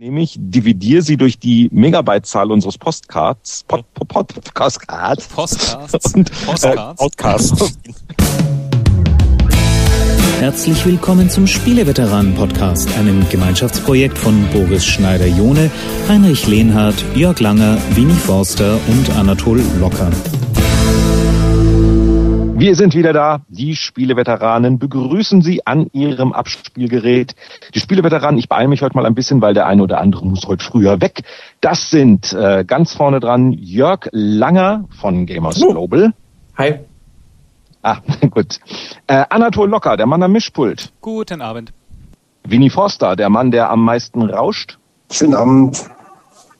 Nämlich dividiere sie durch die Megabyte-Zahl unseres Postcards, Pod, Pod, Postcards, Postcards, und, Postcards. Äh, Podcasts. Herzlich willkommen zum Spieleveteranen-Podcast, einem Gemeinschaftsprojekt von Boris Schneider-Jone, Heinrich Lehnhardt, Jörg Langer, Winnie Forster und Anatol Locker. Wir sind wieder da. Die Spieleveteranen begrüßen Sie an Ihrem Abspielgerät. Die Spieleveteranen, ich beeile mich heute mal ein bisschen, weil der eine oder andere muss heute früher weg. Das sind äh, ganz vorne dran Jörg Langer von Gamers Global. Hi. Ah, gut. Äh, Anatol Locker, der Mann am Mischpult. Guten Abend. Winnie Forster, der Mann, der am meisten rauscht. Schönen Abend.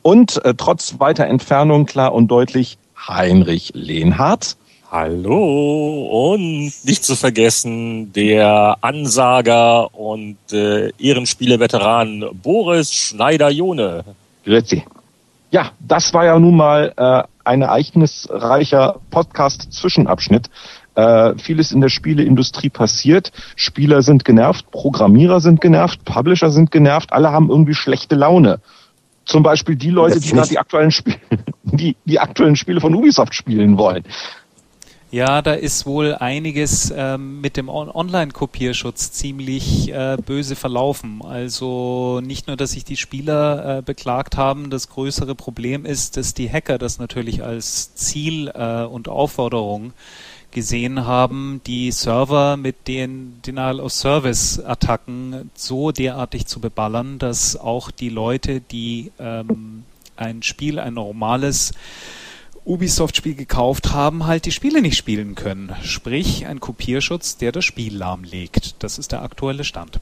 Und äh, trotz weiter Entfernung klar und deutlich Heinrich Lehnhardt. Hallo und nicht zu vergessen der Ansager und äh, Ehrenspiele-Veteran Boris Schneider-Jone. Grüezi. Ja, das war ja nun mal äh, ein ereignisreicher Podcast-Zwischenabschnitt. Äh, vieles in der Spieleindustrie passiert. Spieler sind genervt, Programmierer sind genervt, Publisher sind genervt, alle haben irgendwie schlechte Laune. Zum Beispiel die Leute, die gerade die aktuellen Spiele, die, die aktuellen Spiele von Ubisoft spielen wollen. Ja, da ist wohl einiges ähm, mit dem On Online-Kopierschutz ziemlich äh, böse verlaufen. Also nicht nur, dass sich die Spieler äh, beklagt haben, das größere Problem ist, dass die Hacker das natürlich als Ziel äh, und Aufforderung gesehen haben, die Server mit den Denial-of-Service-Attacken so derartig zu beballern, dass auch die Leute, die ähm, ein Spiel, ein normales Ubisoft-Spiel gekauft haben, halt die Spiele nicht spielen können. Sprich, ein Kopierschutz, der das Spiel lahmlegt. Das ist der aktuelle Stand.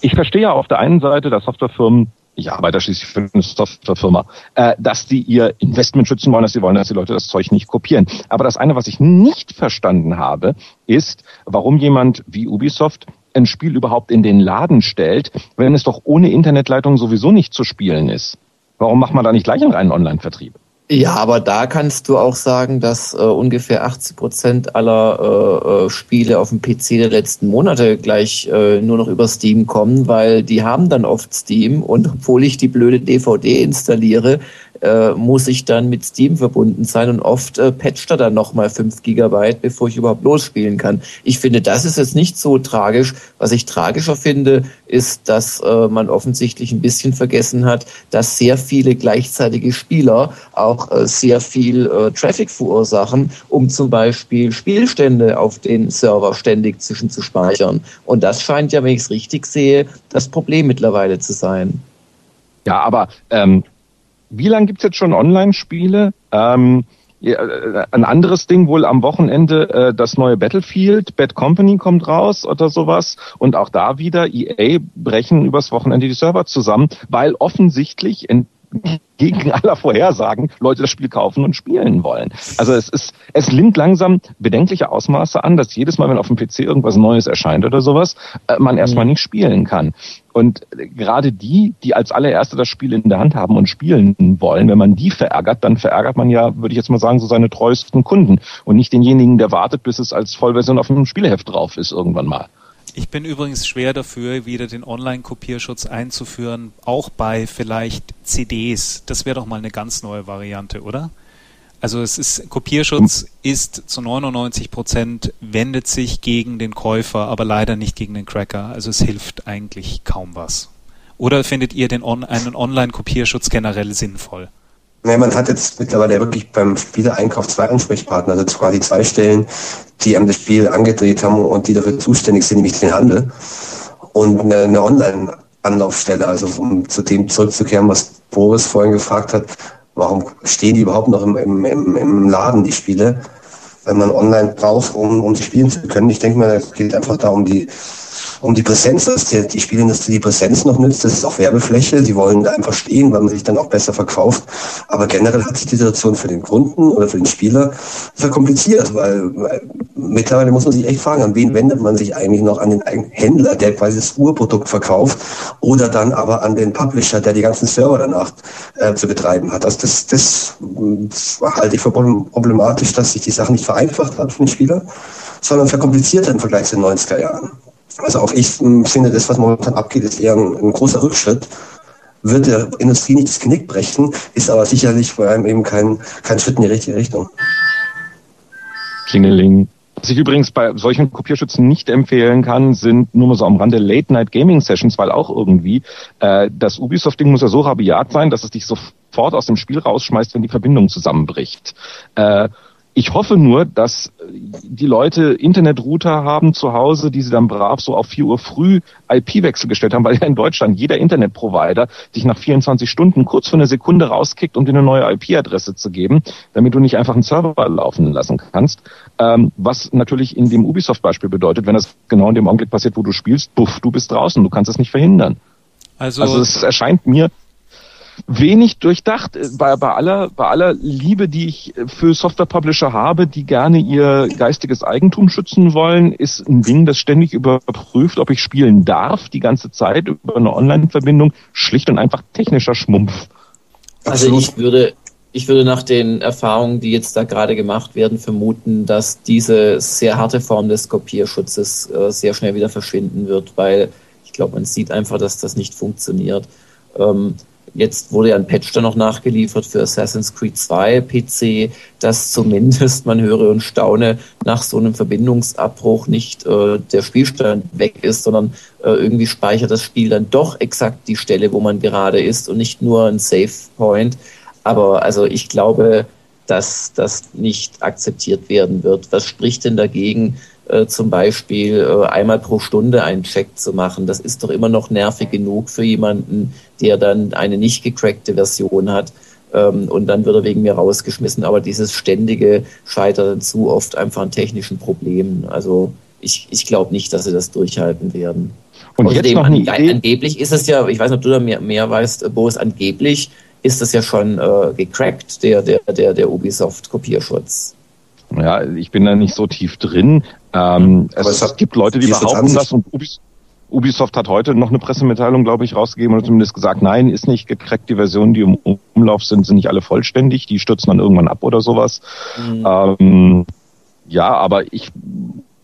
Ich verstehe ja auf der einen Seite, dass Softwarefirmen, ich arbeite schließlich für eine Softwarefirma, äh, dass die ihr Investment schützen wollen, dass sie wollen, dass die Leute das Zeug nicht kopieren. Aber das eine, was ich nicht verstanden habe, ist, warum jemand wie Ubisoft ein Spiel überhaupt in den Laden stellt, wenn es doch ohne Internetleitung sowieso nicht zu spielen ist. Warum macht man da nicht gleich einen reinen Online-Vertrieb? Ja, aber da kannst du auch sagen, dass äh, ungefähr 80 Prozent aller äh, äh, Spiele auf dem PC der letzten Monate gleich äh, nur noch über Steam kommen, weil die haben dann oft Steam und obwohl ich die blöde DVD installiere, äh, muss ich dann mit Steam verbunden sein und oft äh, patcht er dann nochmal 5 Gigabyte, bevor ich überhaupt losspielen kann. Ich finde, das ist jetzt nicht so tragisch. Was ich tragischer finde, ist, dass äh, man offensichtlich ein bisschen vergessen hat, dass sehr viele gleichzeitige Spieler auch äh, sehr viel äh, Traffic verursachen, um zum Beispiel Spielstände auf den Server ständig zwischenzuspeichern. Und das scheint ja, wenn ich es richtig sehe, das Problem mittlerweile zu sein. Ja, aber ähm, wie lange gibt's jetzt schon Online-Spiele? Ähm, äh, ein anderes Ding wohl am Wochenende, äh, das neue Battlefield, Bad Company kommt raus oder sowas. Und auch da wieder, EA brechen übers Wochenende die Server zusammen, weil offensichtlich gegen aller Vorhersagen Leute das Spiel kaufen und spielen wollen. Also es ist, es nimmt langsam bedenkliche Ausmaße an, dass jedes Mal, wenn auf dem PC irgendwas Neues erscheint oder sowas, äh, man erstmal nicht spielen kann. Und gerade die, die als allererste das Spiel in der Hand haben und spielen wollen, wenn man die verärgert, dann verärgert man ja, würde ich jetzt mal sagen, so seine treuesten Kunden und nicht denjenigen, der wartet, bis es als Vollversion auf dem Spieleheft drauf ist irgendwann mal. Ich bin übrigens schwer dafür, wieder den Online-Kopierschutz einzuführen, auch bei vielleicht CDs. Das wäre doch mal eine ganz neue Variante, oder? Also es ist Kopierschutz ist zu 99 Prozent wendet sich gegen den Käufer, aber leider nicht gegen den Cracker. Also es hilft eigentlich kaum was. Oder findet ihr den On einen Online-Kopierschutz generell sinnvoll? Naja, man hat jetzt mittlerweile wirklich beim Spieleeinkauf zwei Ansprechpartner, also quasi zwei Stellen, die einem das Spiel angedreht haben und die dafür zuständig sind, nämlich den Handel. Und eine, Online-Anlaufstelle, also um zu dem zurückzukehren, was Boris vorhin gefragt hat, warum stehen die überhaupt noch im, im, im Laden, die Spiele, wenn man online braucht, um, um sie spielen zu können. Ich denke mal, es geht einfach darum, die um die Präsenz, dass die, die Spielindustrie die Präsenz noch nützt. Das ist auch Werbefläche. Die wollen da einfach stehen, weil man sich dann auch besser verkauft. Aber generell hat sich die Situation für den Kunden oder für den Spieler verkompliziert, weil, weil mittlerweile muss man sich echt fragen, an wen wendet man sich eigentlich noch? An den Händler, der quasi das Urprodukt verkauft oder dann aber an den Publisher, der die ganzen Server danach äh, zu betreiben hat. Also das, das, das halte ich für problematisch, dass sich die Sache nicht vereinfacht hat für den Spieler, sondern verkompliziert im Vergleich zu den 90er Jahren. Also auch ich finde, das, was momentan abgeht, ist eher ein, ein großer Rückschritt, wird der Industrie nicht das Knick brechen, ist aber sicherlich vor allem eben kein, kein Schritt in die richtige Richtung. Klingeling. Was ich übrigens bei solchen Kopierschützen nicht empfehlen kann, sind nur mal so am Rande Late-Night-Gaming-Sessions, weil auch irgendwie äh, das Ubisoft-Ding muss ja so rabiat sein, dass es dich sofort aus dem Spiel rausschmeißt, wenn die Verbindung zusammenbricht. Äh, ich hoffe nur, dass die Leute Internetrouter haben zu Hause, die sie dann brav so auf 4 Uhr früh IP-Wechsel gestellt haben, weil ja in Deutschland jeder Internetprovider dich nach 24 Stunden kurz für eine Sekunde rauskickt, um dir eine neue IP-Adresse zu geben, damit du nicht einfach einen Server laufen lassen kannst. Ähm, was natürlich in dem Ubisoft-Beispiel bedeutet, wenn das genau in dem Augenblick passiert, wo du spielst, buff, du bist draußen, du kannst es nicht verhindern. Also, also es erscheint mir wenig durchdacht. Äh, bei, bei, aller, bei aller Liebe, die ich für Software-Publisher habe, die gerne ihr geistiges Eigentum schützen wollen, ist ein Ding, das ständig überprüft, ob ich spielen darf, die ganze Zeit über eine Online-Verbindung. Schlicht und einfach technischer Schmumpf. Also ich würde, ich würde nach den Erfahrungen, die jetzt da gerade gemacht werden, vermuten, dass diese sehr harte Form des Kopierschutzes äh, sehr schnell wieder verschwinden wird, weil ich glaube, man sieht einfach, dass das nicht funktioniert. Ähm, Jetzt wurde ja ein Patch dann noch nachgeliefert für Assassin's Creed 2 PC, dass zumindest man höre und staune nach so einem Verbindungsabbruch nicht äh, der Spielstand weg ist, sondern äh, irgendwie speichert das Spiel dann doch exakt die Stelle, wo man gerade ist und nicht nur ein Save Point. Aber also ich glaube, dass das nicht akzeptiert werden wird. Was spricht denn dagegen, äh, zum Beispiel äh, einmal pro Stunde einen Check zu machen. Das ist doch immer noch nervig genug für jemanden, der dann eine nicht gecrackte Version hat. Ähm, und dann wird er wegen mir rausgeschmissen. Aber dieses ständige scheitert zu oft einfach an technischen Problemen. Also ich, ich glaube nicht, dass sie das durchhalten werden. Und Außerdem, jetzt noch eine Idee. angeblich ist es ja, ich weiß nicht, ob du da mehr, mehr weißt, Boris, angeblich ist es ja schon äh, gecrackt, der, der, der, der Ubisoft-Kopierschutz. Ja, ich bin da nicht so tief drin. Ähm, es, es hat, gibt Leute, die behaupten das und Ubisoft hat heute noch eine Pressemitteilung, glaube ich, rausgegeben und zumindest gesagt, nein, ist nicht gecrackt. Die Versionen, die im Umlauf sind, sind nicht alle vollständig. Die stürzen dann irgendwann ab oder sowas. Mhm. Ähm, ja, aber ich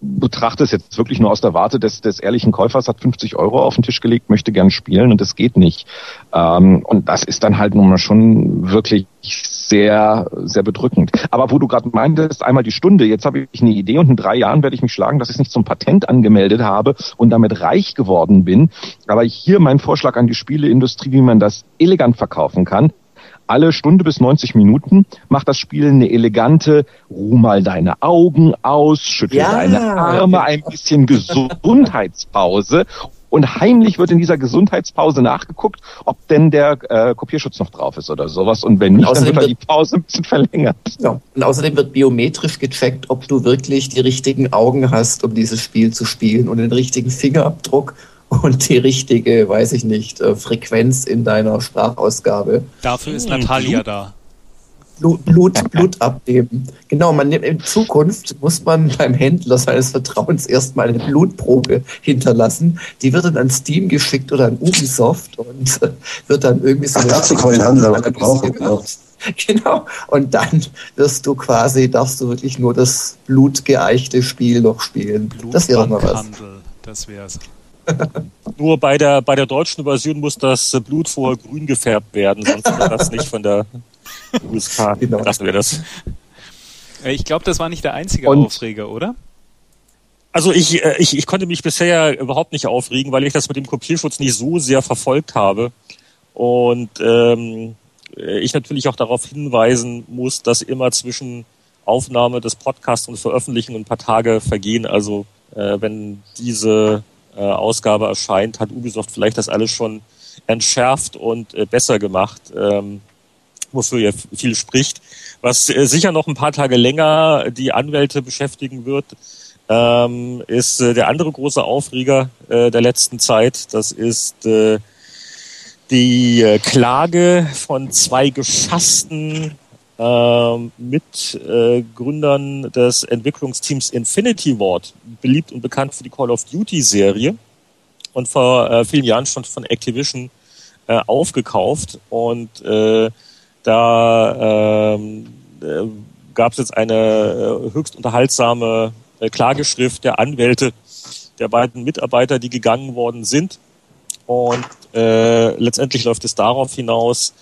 betrachte es jetzt wirklich nur aus der Warte des, des ehrlichen Käufers, hat 50 Euro auf den Tisch gelegt, möchte gern spielen und das geht nicht. Ähm, und das ist dann halt nun mal schon wirklich sehr, sehr bedrückend. Aber wo du gerade meintest, einmal die Stunde, jetzt habe ich eine Idee und in drei Jahren werde ich mich schlagen, dass ich es nicht zum Patent angemeldet habe und damit reich geworden bin. Aber hier mein Vorschlag an die Spieleindustrie, wie man das elegant verkaufen kann alle Stunde bis 90 Minuten macht das Spiel eine elegante, ruh mal deine Augen aus, schüttel ja, deine Arme, ein bisschen Gesundheitspause. Und heimlich wird in dieser Gesundheitspause nachgeguckt, ob denn der äh, Kopierschutz noch drauf ist oder sowas. Und wenn nicht, dann wird, wird die Pause ein bisschen verlängert. Ja. Und außerdem wird biometrisch gecheckt, ob du wirklich die richtigen Augen hast, um dieses Spiel zu spielen und den richtigen Fingerabdruck und die richtige, weiß ich nicht, äh, Frequenz in deiner Sprachausgabe. Dafür ist Natalia da. Blut, Blut, Blut abnehmen. Genau, man in Zukunft muss man beim Händler seines Vertrauens erstmal eine Blutprobe hinterlassen. Die wird dann an Steam geschickt oder an Ubisoft und äh, wird dann irgendwie so. Ach, dazu kann man den Handel gebrauchen. Genau. genau. Und dann wirst du quasi, darfst du wirklich nur das blutgeeichte Spiel noch spielen. Das wäre mal was. Das wär's. Nur bei der, bei der deutschen Version muss das Blut vorher grün gefärbt werden, sonst wird das nicht von der USK. Genau. Lassen wir das. Äh, ich glaube, das war nicht der einzige Und Aufreger, oder? Also ich, äh, ich, ich konnte mich bisher überhaupt nicht aufregen, weil ich das mit dem Kopierschutz nicht so sehr verfolgt habe. Und ähm, ich natürlich auch darauf hinweisen muss, dass immer zwischen Aufnahme des Podcasts und Veröffentlichen ein paar Tage vergehen. Also äh, wenn diese äh, Ausgabe erscheint, hat Ubisoft vielleicht das alles schon entschärft und äh, besser gemacht, ähm, wofür ja viel spricht. Was äh, sicher noch ein paar Tage länger die Anwälte beschäftigen wird, ähm, ist äh, der andere große Aufreger äh, der letzten Zeit. Das ist äh, die äh, Klage von zwei geschassten ähm, mit äh, des Entwicklungsteams Infinity Ward, beliebt und bekannt für die Call of Duty Serie und vor vielen Jahren schon von Activision aufgekauft und da ähm, äh, gab es jetzt eine äh, höchst unterhaltsame äh, Klageschrift der Anwälte der beiden Mitarbeiter, die gegangen worden sind Und äh, letztendlich läuft es darauf hinaus,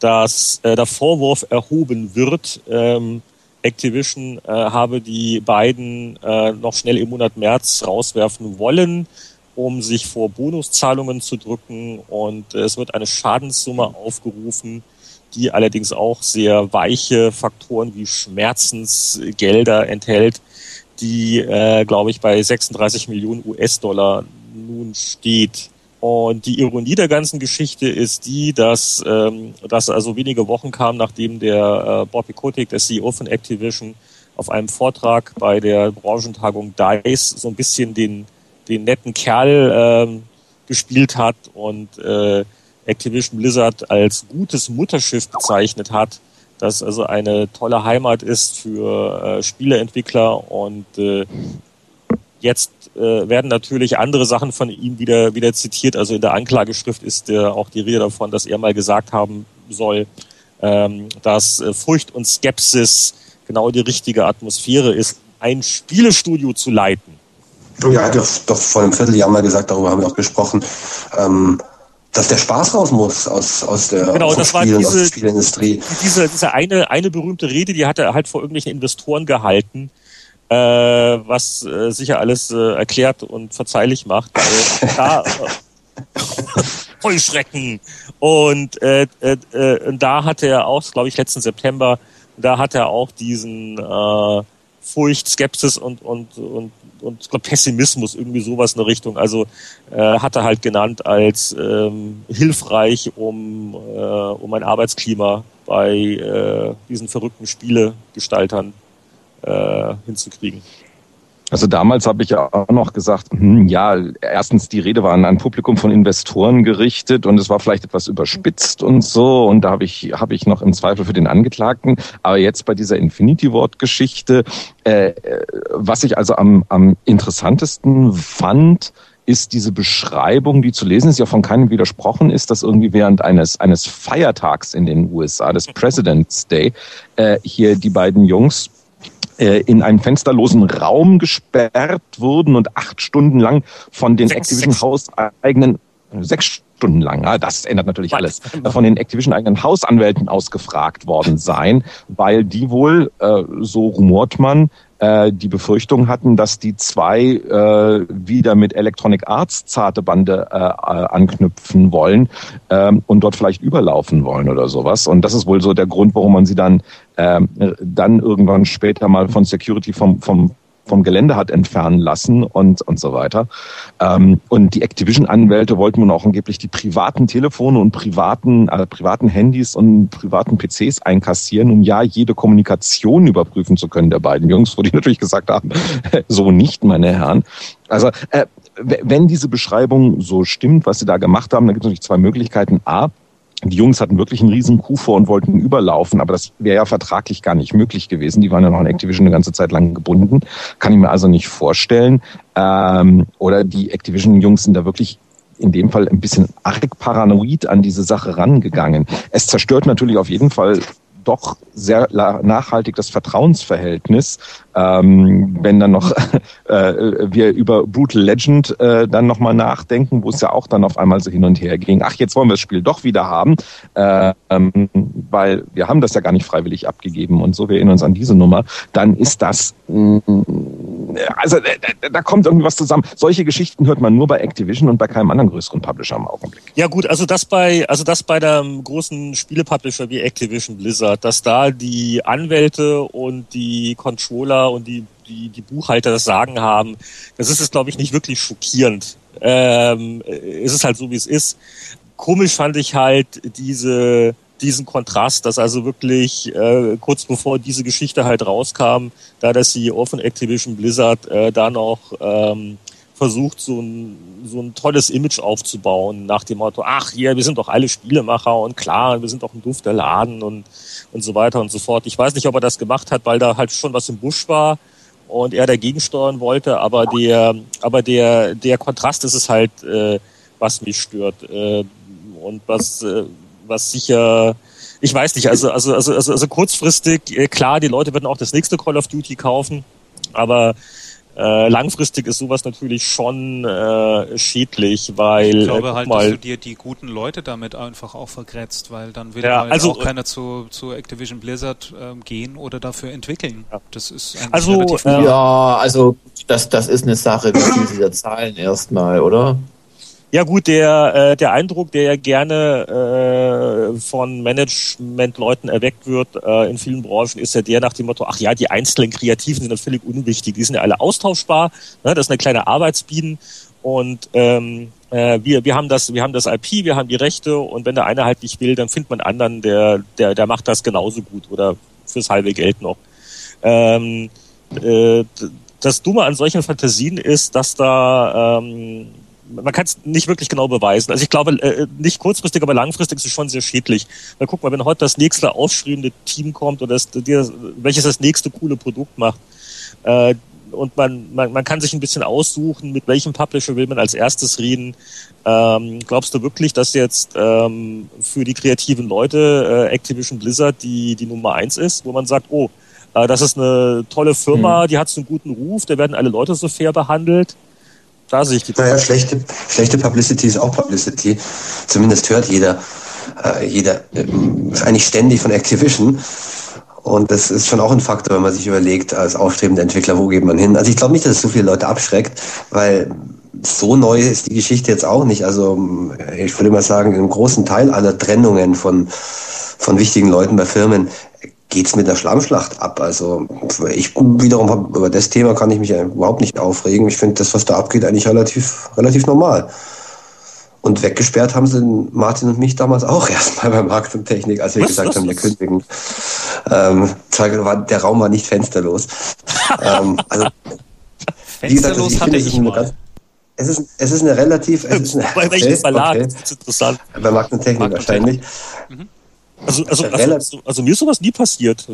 dass äh, der Vorwurf erhoben wird, ähm, Activision äh, habe die beiden äh, noch schnell im Monat März rauswerfen wollen, um sich vor Bonuszahlungen zu drücken. Und äh, es wird eine Schadenssumme aufgerufen, die allerdings auch sehr weiche Faktoren wie Schmerzensgelder enthält, die, äh, glaube ich, bei 36 Millionen US-Dollar nun steht. Und die Ironie der ganzen Geschichte ist die, dass ähm, dass also wenige Wochen kam, nachdem der äh, Bobby Kotick, der CEO von Activision, auf einem Vortrag bei der Branchentagung DICE so ein bisschen den, den netten Kerl ähm, gespielt hat und äh, Activision Blizzard als gutes Mutterschiff bezeichnet hat, das also eine tolle Heimat ist für äh, Spieleentwickler und äh, jetzt äh, werden natürlich andere Sachen von ihm wieder, wieder zitiert. Also in der Anklageschrift ist äh, auch die Rede davon, dass er mal gesagt haben soll, ähm, dass äh, Furcht und Skepsis genau die richtige Atmosphäre ist, ein Spielestudio zu leiten. Ja, er hat doch, vor einem Vierteljahr mal gesagt, darüber haben wir auch gesprochen, ähm, dass der Spaß raus muss aus, aus der, genau, aus das war diese, aus der Spielindustrie. Diese, diese eine, eine berühmte Rede, die hat er halt vor irgendwelchen Investoren gehalten, äh, was äh, sicher alles äh, erklärt und verzeihlich macht. Äh, da, Vollschrecken. Und äh, äh, äh, da hatte er auch, glaube ich, letzten September, da hat er auch diesen äh, Furcht, Skepsis und, und, und, und ich glaube Pessimismus, irgendwie sowas in der Richtung. Also äh, hat er halt genannt als ähm, hilfreich, um, äh, um ein Arbeitsklima bei äh, diesen verrückten Spielegestaltern äh, hinzukriegen. Also damals habe ich ja auch noch gesagt, hm, ja, erstens die Rede war an ein Publikum von Investoren gerichtet und es war vielleicht etwas überspitzt und so. Und da habe ich habe ich noch im Zweifel für den Angeklagten, aber jetzt bei dieser Infinity Ward Geschichte, äh, was ich also am, am interessantesten fand, ist diese Beschreibung, die zu lesen ist, ja von keinem widersprochen ist, dass irgendwie während eines, eines Feiertags in den USA, des President's Day, äh, hier die beiden Jungs äh, in einen fensterlosen Raum gesperrt wurden und acht Stunden lang von den sechs, Activision Hauseigenen sechs Stunden lang, ja, das ändert natürlich alles, von den Activision eigenen Hausanwälten ausgefragt worden sein, weil die wohl, äh, so rumort man, äh, die Befürchtung hatten, dass die zwei äh, wieder mit Electronic Arts zarte Bande äh, äh, anknüpfen wollen ähm, und dort vielleicht überlaufen wollen oder sowas. Und das ist wohl so der Grund, warum man sie dann äh, dann irgendwann später mal von Security vom, vom vom Gelände hat entfernen lassen und, und so weiter. Ähm, und die Activision-Anwälte wollten nun auch angeblich die privaten Telefone und privaten, äh, privaten Handys und privaten PCs einkassieren, um ja jede Kommunikation überprüfen zu können der beiden Jungs, wo die natürlich gesagt haben, so nicht, meine Herren. Also äh, wenn diese Beschreibung so stimmt, was sie da gemacht haben, dann gibt es natürlich zwei Möglichkeiten. A, die Jungs hatten wirklich einen riesen Coup vor und wollten überlaufen, aber das wäre ja vertraglich gar nicht möglich gewesen. Die waren ja noch in Activision eine ganze Zeit lang gebunden. Kann ich mir also nicht vorstellen. Ähm, oder die Activision-Jungs sind da wirklich in dem Fall ein bisschen arg paranoid an diese Sache rangegangen. Es zerstört natürlich auf jeden Fall doch sehr nachhaltig das Vertrauensverhältnis, ähm, wenn dann noch äh, wir über Brutal Legend äh, dann nochmal nachdenken, wo es ja auch dann auf einmal so hin und her ging. Ach, jetzt wollen wir das Spiel doch wieder haben, äh, ähm, weil wir haben das ja gar nicht freiwillig abgegeben und so, wir erinnern uns an diese Nummer, dann ist das, mh, mm, also da, da kommt irgendwie was zusammen. Solche Geschichten hört man nur bei Activision und bei keinem anderen größeren Publisher im Augenblick. Ja gut, also das bei, also das bei einem großen Spielepublisher wie Activision Blizzard, dass da die Anwälte und die Controller und die, die, die Buchhalter das Sagen haben, das ist es, glaube ich, nicht wirklich schockierend. Ähm, es ist halt so, wie es ist. Komisch fand ich halt diese, diesen Kontrast, dass also wirklich äh, kurz bevor diese Geschichte halt rauskam, da der CEO von Activision Blizzard äh, da noch ähm, versucht, so ein, so ein tolles Image aufzubauen, nach dem Motto, ach hier, wir sind doch alle Spielemacher und klar, wir sind doch ein dufter Laden und, und so weiter und so fort. Ich weiß nicht, ob er das gemacht hat, weil da halt schon was im Busch war und er dagegen steuern wollte, aber der, aber der, der Kontrast ist es halt, äh, was mich stört äh, und was, äh, was sicher, ich weiß nicht, also, also, also, also, also kurzfristig, äh, klar, die Leute werden auch das nächste Call of Duty kaufen, aber Äh, langfristig ist sowas natürlich schon äh, schädlich, weil ich glaube äh, halt, mal, dass du dir die guten Leute damit einfach auch vergrätzt, weil dann will Ja, halt also- auch keiner zu, zu Activision Blizzard ähm, gehen oder dafür entwickeln. Ja. Das ist eigentlich Also, relativ äh, Ja, also das, das ist eine Sache, wie viel sie da zahlen erstmal, oder? Ja gut, der, äh, der Eindruck, der ja gerne äh, von Managementleuten erweckt wird äh, in vielen Branchen, ist ja der nach dem Motto, ach ja, die einzelnen Kreativen sind ja völlig unwichtig, die sind ja alle austauschbar, ne? das ist eine kleine Arbeitsbienen und ähm, äh, wir, wir haben das, wir haben das IP, wir haben die Rechte und wenn der eine halt nicht will, dann findet man anderen, der, der, der macht das genauso gut oder fürs halbe Geld noch. Ähm, äh, das Dumme an solchen Fantasien ist, dass da ähm, man kann es nicht wirklich genau beweisen. Also ich glaube, äh, nicht kurzfristig, aber langfristig ist es schon sehr schädlich. Weil guck mal, wenn heute das nächste aufstrebende Team kommt oder das, das, welches das nächste coole Produkt macht, äh, und man, man, man kann sich ein bisschen aussuchen, mit welchem Publisher will man als erstes reden. Ähm, glaubst du wirklich, dass jetzt ähm, für die kreativen Leute äh, Activision Blizzard die, die Nummer eins ist, wo man sagt, oh, äh, das ist eine tolle Firma, die hat so einen guten Ruf, da werden alle Leute so fair behandelt. Da sehe ich die Naja, schlechte, schlechte Publicity ist auch Publicity. Zumindest hört jeder, äh, jeder ähm, eigentlich ständig von Activision. Und das ist schon auch ein Faktor, wenn man sich überlegt, als aufstrebender Entwickler, wo geht man hin? Also ich glaube nicht, dass es so viele Leute abschreckt, weil so neu ist die Geschichte jetzt auch nicht. Also ich würde mal sagen, im großen Teil aller Trennungen von, von wichtigen Leuten bei Firmen geht's mit der Schlammschlacht ab. Also ich wiederum hab, über das Thema kann ich mich überhaupt nicht aufregen. Ich finde das, was da abgeht, eigentlich relativ, relativ normal. Und weggesperrt haben sie Martin und mich damals auch erstmal bei Markt und Technik, als wir Was? gesagt Was? haben, wir kündigen. Ähm, der Raum war nicht fensterlos. ähm, also, wie gesagt, Fensterlos ich hatte es ich mal. es ist, es ist eine relativ, es ist eine, Bei welchem Verlag? okay. Das ist interessant. Bei Markt und Technik Markt und wahrscheinlich. Also, also, Relativ- also, also mir ist sowas nie passiert.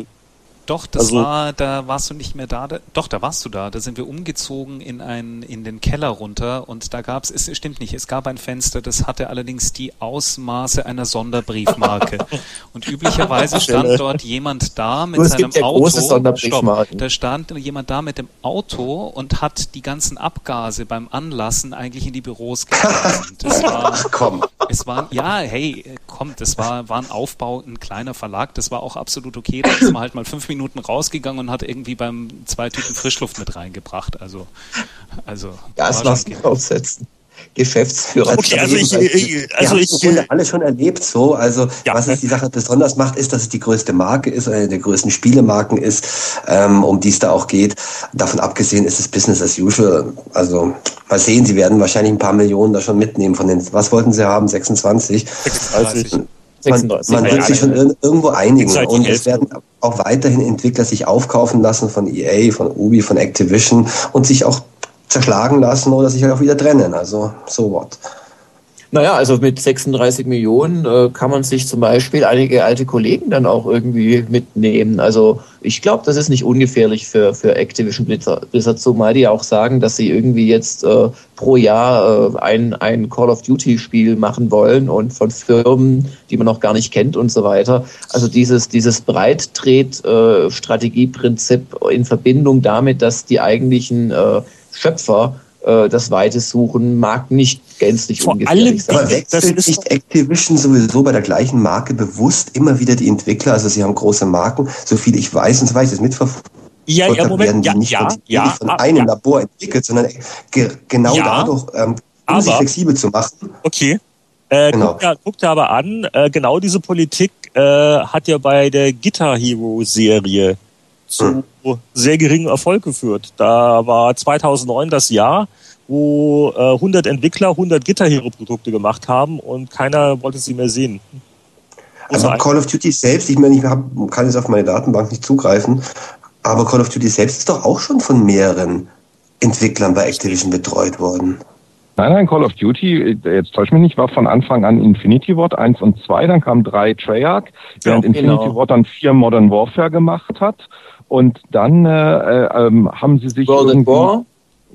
Doch, das Also- war, da warst du nicht mehr da, da. Doch, da warst du da. Da sind wir umgezogen in einen, in den Keller runter und da gab es, es stimmt nicht, es gab ein Fenster, das hatte allerdings die Ausmaße einer Sonderbriefmarke. und üblicherweise stand dort jemand da mit seinem gibt ja Auto. Stopp, da stand jemand da mit dem Auto und hat die ganzen Abgase beim Anlassen eigentlich in die Büros geblasen. Das war, Komm. es war, ja, hey, komm, das war, war ein Aufbau, ein kleiner Verlag, das war auch absolut okay. Da ist man halt mal fünf Minuten rausgegangen und hat irgendwie beim zwei Tüten Frischluft mit reingebracht. Also, also, Gasmasken okay. draufsetzen. Geschäftsführer. Okay, also ich, ich, also wir ich, im Grunde alle schon erlebt so. Also Ja. was es die Sache besonders macht, ist, dass es die größte Marke ist, eine der größten Spielemarken ist, ähm, um die es da auch geht. Davon abgesehen ist es Business as usual. Also mal sehen, sie werden wahrscheinlich ein paar Millionen da schon mitnehmen von den, was wollten sie haben, 26? 36. Man, 36. man Ja, wird sich schon ir irgendwo einigen halt und es werden auch weiterhin Entwickler sich aufkaufen lassen von EA, von Ubi, von Activision und sich auch zerschlagen lassen oder sich halt auch wieder trennen. Also so what. Naja, also mit 36 Millionen äh, kann man sich zum Beispiel einige alte Kollegen dann auch irgendwie mitnehmen. Also ich glaube, das ist nicht ungefährlich für, für Activision Blizzard, zumal die auch sagen, dass sie irgendwie jetzt äh, pro Jahr äh, ein, ein Call of Duty Spiel machen wollen und von Firmen, die man noch gar nicht kennt und so weiter. Also dieses, dieses Breittret-Strategieprinzip in Verbindung damit, dass die eigentlichen äh, Schöpfer äh, das Weite suchen, mag nicht gänzlich Vor ungefährlich allem sein. Wechselt ist nicht Activision sowieso bei der gleichen Marke bewusst immer wieder die Entwickler? Also sie haben große Marken, so viel ich weiß und so weiß ich das mitverfolgt. ja, ja, werden Moment, die ja, nicht ja, von, ja, nicht von ah, einem ja, Labor entwickelt, sondern ge genau Ja, dadurch, ähm, um sich aber- flexibel zu machen. okay. Äh, Genau. guck, dir, guck dir aber an, äh, genau diese Politik äh, hat ja bei der Guitar Hero Serie zu sehr geringem Erfolg geführt. Da war 2009 das Jahr, wo äh, 100 Entwickler 100 Guitar Hero Produkte gemacht haben und keiner wollte sie mehr sehen. Also Call of Duty selbst, ich meine, ich hab, kann jetzt auf meine Datenbank nicht zugreifen, aber Call of Duty selbst ist doch auch schon von mehreren Entwicklern bei Activision betreut worden. Nein, nein, Call of Duty, äh, jetzt täusch mich nicht, war von Anfang an Infinity Ward 1 und 2, dann kam 3 Treyarch, während Ja, Infinity genau. Ward dann 4 Modern Warfare gemacht hat. Und dann äh, äh, ähm, haben sie sich World at War?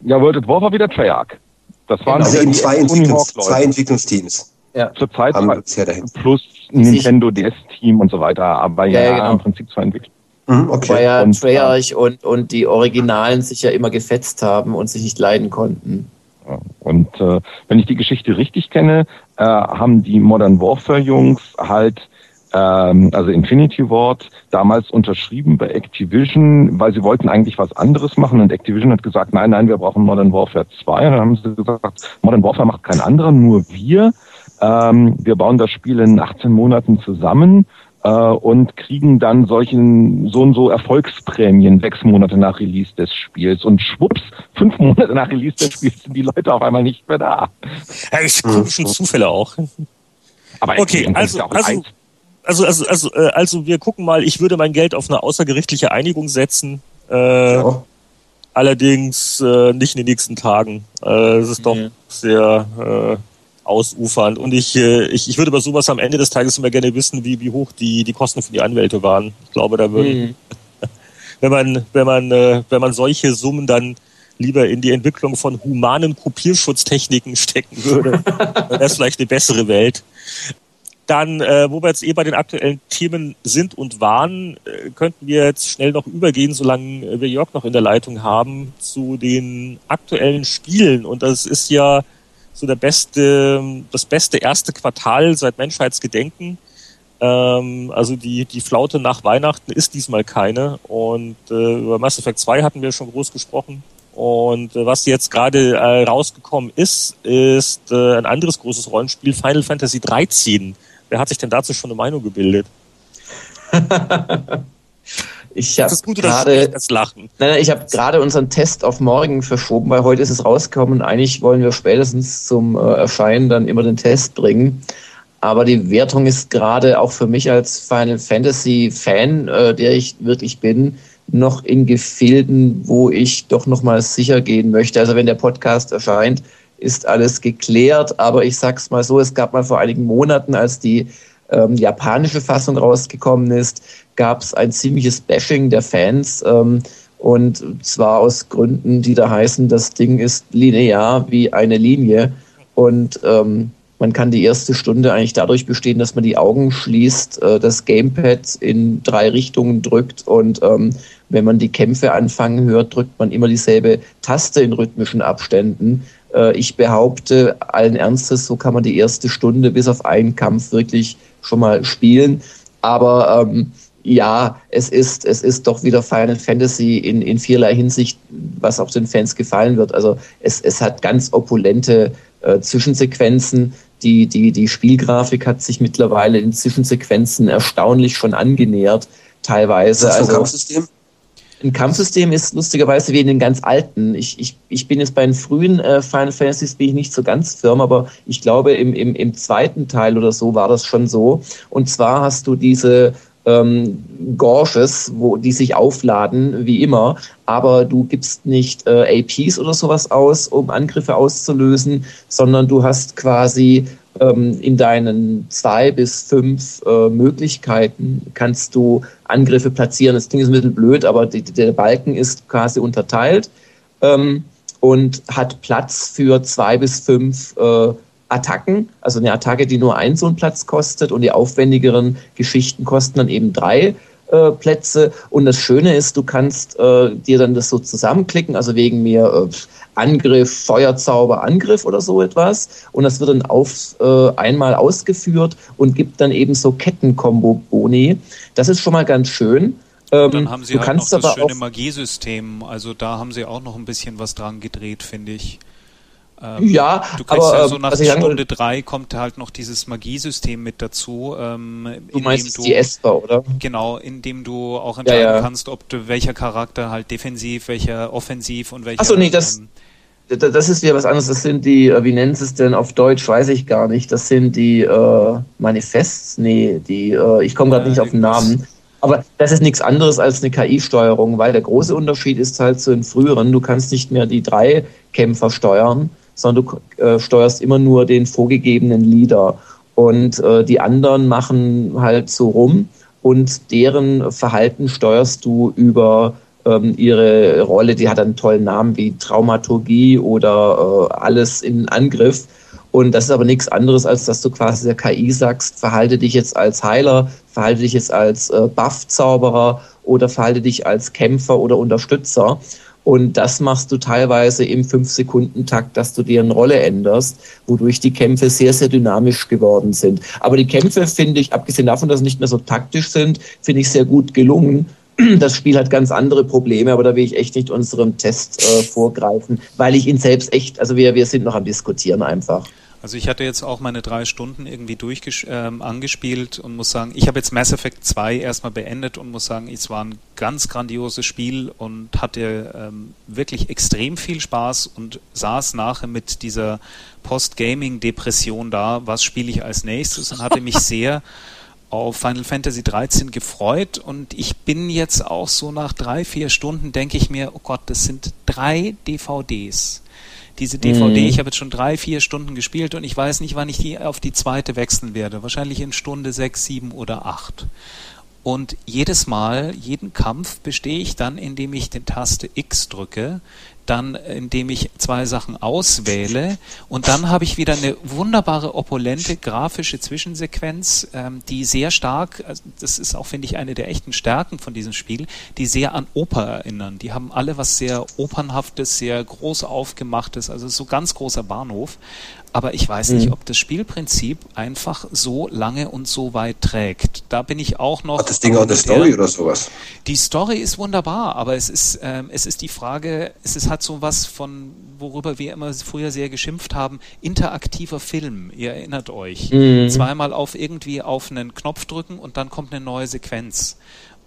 Ja, World at War war wieder Treyarch. Das waren Also eben die zwei, Entwicklungs zwei. Entwicklungsteams Ja. Zurzeit haben zwei, bisher dahin. plus Nintendo DS-Team und so weiter, aber ja, Ja, ja, genau. im Prinzip zwei Entwickler. Mhm, okay. Weil ja und, Treyarch und, und die Originalen sich ja immer gefetzt haben und sich nicht leiden konnten. Und äh, wenn ich die Geschichte richtig kenne, äh, haben die Modern Warfare Jungs halt ähm, also Infinity Ward damals unterschrieben bei Activision, weil sie wollten eigentlich was anderes machen und Activision hat gesagt, nein, nein, wir brauchen Modern Warfare 2. Und dann haben sie gesagt, Modern Warfare macht kein anderer, nur wir. Ähm, wir bauen das Spiel in 18 Monaten zusammen äh, und kriegen dann solchen so und so Erfolgsprämien sechs Monate nach Release des Spiels. Und schwupps, fünf Monate nach Release des Spiels sind die Leute auf einmal nicht mehr da. Ja, ich schon Zufälle auch. Aber okay, also, also, also, also, also, äh, also wir gucken mal, ich würde mein Geld auf eine außergerichtliche Einigung setzen. Äh, ja. Allerdings äh, nicht in den nächsten Tagen. Äh, es ist doch ja. sehr äh, ausufernd. Und ich, äh, ich, ich würde bei sowas am Ende des Tages immer gerne wissen, wie, wie hoch die, die Kosten für die Anwälte waren. Ich glaube, da würden, mhm. wenn man, wenn man, äh, wenn man solche Summen dann lieber in die Entwicklung von humanen Kopierschutztechniken stecken würde, dann wäre es vielleicht eine bessere Welt. Dann, äh, wo wir jetzt eh bei den aktuellen Themen sind und waren, äh, könnten wir jetzt schnell noch übergehen, solange wir Jörg noch in der Leitung haben, zu den aktuellen Spielen. Und das ist ja so der beste, das beste erste Quartal seit Menschheitsgedenken. Ähm, also die, die Flaute nach Weihnachten ist diesmal keine. Und äh, über Mass Effect 2 hatten wir schon groß gesprochen. Und äh, was jetzt gerade äh, rausgekommen ist, ist äh, ein anderes großes Rollenspiel, Final Fantasy 13. Wer hat sich denn dazu schon eine Meinung gebildet? ich habe gerade das Lachen. Nein, nein, ich habe gerade unseren Test auf morgen verschoben, weil heute ist es rausgekommen. Eigentlich wollen wir spätestens zum äh, Erscheinen dann immer den Test bringen. Aber die Wertung ist gerade auch für mich als Final Fantasy Fan, äh, der ich wirklich bin, noch in Gefilden, wo ich doch noch mal sicher gehen möchte. Also wenn der Podcast erscheint, ist alles geklärt. Aber ich sag's mal so, es gab mal vor einigen Monaten, als die ähm, japanische Fassung rausgekommen ist, gab es ein ziemliches Bashing der Fans. Ähm, und zwar aus Gründen, die da heißen, das Ding ist linear wie eine Linie. Und ähm, man kann die erste Stunde eigentlich dadurch bestehen, dass man die Augen schließt, äh, das Gamepad in drei Richtungen drückt und ähm, wenn man die Kämpfe anfangen hört, drückt man immer dieselbe Taste in rhythmischen Abständen. Äh, ich behaupte allen Ernstes, so kann man die erste Stunde bis auf einen Kampf wirklich schon mal spielen. Aber ähm, ja, es ist, es ist doch wieder Final Fantasy in, in vielerlei Hinsicht, was auch den Fans gefallen wird. Also es, es hat ganz opulente äh, Zwischensequenzen. Die, die, die Spielgrafik hat sich mittlerweile in Zwischensequenzen erstaunlich schon angenähert, teilweise. Das ist also, Kampfsystem? Ein Kampfsystem ist lustigerweise wie in den ganz alten. Ich, ich, ich bin jetzt bei den frühen äh, Final Fantasies bin ich nicht so ganz firm, aber ich glaube im, im, im zweiten Teil oder so war das schon so. Und zwar hast du diese ähm, Gorges, wo die sich aufladen, wie immer, aber du gibst nicht äh, APs oder sowas aus, um Angriffe auszulösen, sondern du hast quasi ähm, in deinen zwei bis fünf äh, Möglichkeiten kannst du Angriffe platzieren. Das Ding ist ein bisschen blöd, aber die, der Balken ist quasi unterteilt ähm, und hat Platz für zwei bis fünf äh, Attacken. Also eine Attacke, die nur einen so einen Platz kostet und die aufwendigeren Geschichten kosten dann eben drei äh, Plätze. Und das Schöne ist, du kannst äh, dir dann das so zusammenklicken, also wegen mir äh, Angriff, Feuerzauber, Angriff oder so etwas. Und das wird dann auf äh, einmal ausgeführt und gibt dann eben so Kettenkombo-Boni. Das ist schon mal ganz schön. Ähm, dann haben sie du halt noch das schöne Magiesystem. Also da haben sie auch noch ein bisschen was dran gedreht, finde ich. Ähm, ja, du kriegst aber, ja so ähm, nach also Stunde drei kommt halt noch dieses Magiesystem mit dazu. Ähm, du meinst du, die Esper, oder? Genau, indem du auch entscheiden ja, ja. kannst, ob du welcher Charakter halt defensiv, welcher offensiv und welcher. Achso, nee, das, ähm, das ist wieder was anderes. Das sind die, äh, wie nennt es denn auf Deutsch, weiß ich gar nicht. Das sind die äh, Manifests, nee, die, äh, ich komme gerade äh, nicht auf den Namen. Aber das ist nichts anderes als eine KI-Steuerung, weil der große Unterschied ist halt zu den früheren, du kannst nicht mehr die drei Kämpfer steuern, sondern du äh, steuerst immer nur den vorgegebenen Leader. Und äh, die anderen machen halt so rum und deren Verhalten steuerst du über ähm, ihre Rolle. Die hat einen tollen Namen wie Traumaturgie oder äh, alles in Angriff. Und das ist aber nichts anderes, als dass du quasi der KI sagst, verhalte dich jetzt als Heiler, verhalte dich jetzt als äh, Buff-Zauberer oder verhalte dich als Kämpfer oder Unterstützer. Und das machst du teilweise im Fünf-Sekunden-Takt, dass du dir eine Rolle änderst, wodurch die Kämpfe sehr, sehr dynamisch geworden sind. Aber die Kämpfe finde ich, abgesehen davon, dass sie nicht mehr so taktisch sind, finde ich sehr gut gelungen. Das Spiel hat ganz andere Probleme, aber da will ich echt nicht unserem Test äh, vorgreifen, weil ich ihn selbst echt, also wir, wir sind noch am Diskutieren einfach. Also ich hatte jetzt auch meine drei Stunden irgendwie durch ähm, angespielt und muss sagen, ich habe jetzt Mass Effect 2 erstmal beendet und muss sagen, es war ein ganz grandioses Spiel und hatte ähm, wirklich extrem viel Spaß und saß nachher mit dieser Post-Gaming-Depression da, was spiele ich als nächstes und hatte mich sehr auf Final Fantasy 13 gefreut und ich bin jetzt auch so nach drei, vier Stunden denke ich mir, oh Gott, das sind drei DVDs diese DVD. Mhm. Ich habe jetzt schon drei, vier Stunden gespielt und ich weiß nicht, wann ich die auf die zweite wechseln werde. Wahrscheinlich in Stunde sechs, sieben oder acht. Und jedes Mal, jeden Kampf bestehe ich dann, indem ich den Taste X drücke, dann indem ich zwei Sachen auswähle und dann habe ich wieder eine wunderbare, opulente grafische Zwischensequenz, ähm, die sehr stark, also das ist auch, finde ich, eine der echten Stärken von diesem Spiel, die sehr an Oper erinnern. Die haben alle was sehr Opernhaftes, sehr groß aufgemachtes, also so ganz großer Bahnhof. Aber ich weiß nicht, mhm. ob das Spielprinzip einfach so lange und so weit trägt. Da bin ich auch noch. Hat das Ding auch eine Story oder sowas? Die Story ist wunderbar, aber es ist, ähm, es ist die Frage, es ist, hat so was von, worüber wir immer früher sehr geschimpft haben, interaktiver Film. Ihr erinnert euch. Mhm. Zweimal auf irgendwie auf einen Knopf drücken und dann kommt eine neue Sequenz.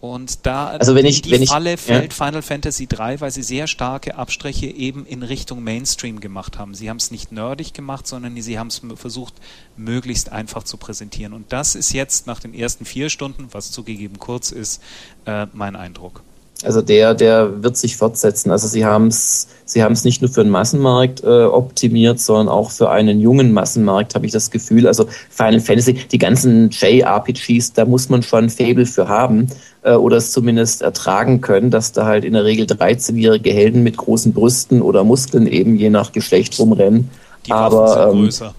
Und da also wenn ich, die wenn Falle ich, fällt ja. Final Fantasy 3, weil sie sehr starke Abstriche eben in Richtung Mainstream gemacht haben. Sie haben es nicht nerdig gemacht, sondern sie haben es versucht, möglichst einfach zu präsentieren. Und das ist jetzt nach den ersten vier Stunden, was zugegeben kurz ist, äh, mein Eindruck. Also der, der wird sich fortsetzen. Also sie haben es, sie haben es nicht nur für den Massenmarkt äh, optimiert, sondern auch für einen jungen Massenmarkt, habe ich das Gefühl. Also Final Fantasy, die ganzen JRPGs, da muss man schon Fable für haben äh, oder es zumindest ertragen können, dass da halt in der Regel 13-jährige Helden mit großen Brüsten oder Muskeln eben je nach Geschlecht rumrennen. Die Waffen Aber, sind ähm, größer.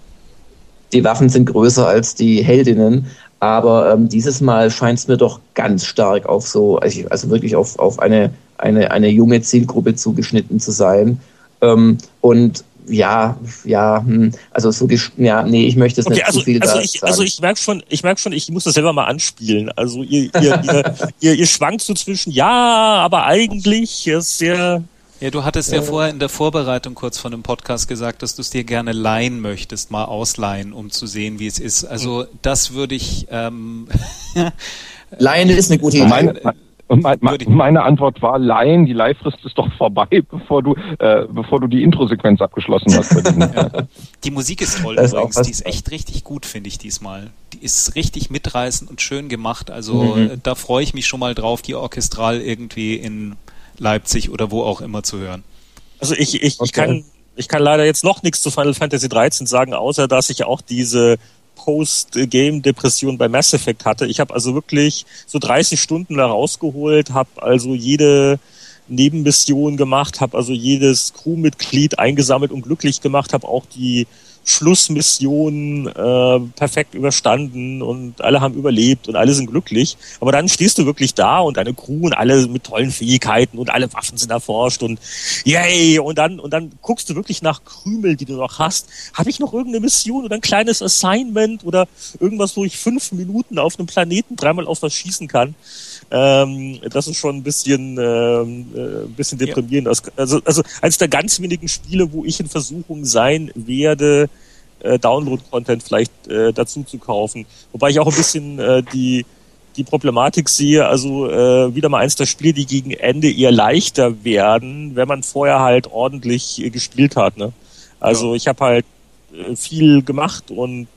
Die Waffen sind größer als die Heldinnen. Aber ähm, dieses Mal scheint es mir doch ganz stark auf so, also, also wirklich auf, auf eine, eine, eine junge Zielgruppe zugeschnitten zu sein. Ähm, und ja, ja, hm, also so, ja, nee, ich möchte es okay, nicht also, zu viel also ich, sagen. Also ich merke schon, ich merke schon, ich muss das selber mal anspielen. Also ihr, ihr, ihr, ihr, ihr schwankt so zwischen, ja, aber eigentlich ist sehr, ja, du hattest ja vorher in der Vorbereitung kurz von dem Podcast gesagt, dass du es dir gerne leihen möchtest, mal ausleihen, um zu sehen, wie es ist. Also das würde ich. Ähm, leihen ist eine gute Idee. Meine, meine, meine Antwort war Leihen, die Leihfrist ist doch vorbei, bevor du, äh, bevor du die Intro-Sequenz abgeschlossen hast. ja. Die Musik ist toll das übrigens, ist die ist echt richtig gut, finde ich diesmal. Die ist richtig mitreißend und schön gemacht. Also mhm. da freue ich mich schon mal drauf, die orchestral irgendwie in Leipzig oder wo auch immer zu hören. Also ich, ich, okay. ich kann ich kann leider jetzt noch nichts zu Final Fantasy 13 sagen, außer dass ich auch diese Post-Game-Depression bei Mass Effect hatte. Ich habe also wirklich so 30 Stunden da rausgeholt, habe also jede Nebenmission gemacht, habe also jedes Crewmitglied eingesammelt und glücklich gemacht, habe auch die Schlussmission äh, perfekt überstanden und alle haben überlebt und alle sind glücklich. Aber dann stehst du wirklich da und deine Crew und alle mit tollen Fähigkeiten und alle Waffen sind erforscht und yay! Und dann, und dann guckst du wirklich nach Krümel, die du noch hast. Habe ich noch irgendeine Mission oder ein kleines Assignment oder irgendwas, wo ich fünf Minuten auf einem Planeten dreimal auf was schießen kann? Ähm, das ist schon ein bisschen, ähm, äh, ein bisschen deprimierend. Ja. Also, also eines der ganz wenigen Spiele, wo ich in Versuchung sein werde, äh, Download-Content vielleicht äh, dazu zu kaufen. Wobei ich auch ein bisschen äh, die die Problematik sehe, also äh, wieder mal eins der Spiele, die gegen Ende eher leichter werden, wenn man vorher halt ordentlich äh, gespielt hat. Ne? Also ja. ich habe halt äh, viel gemacht und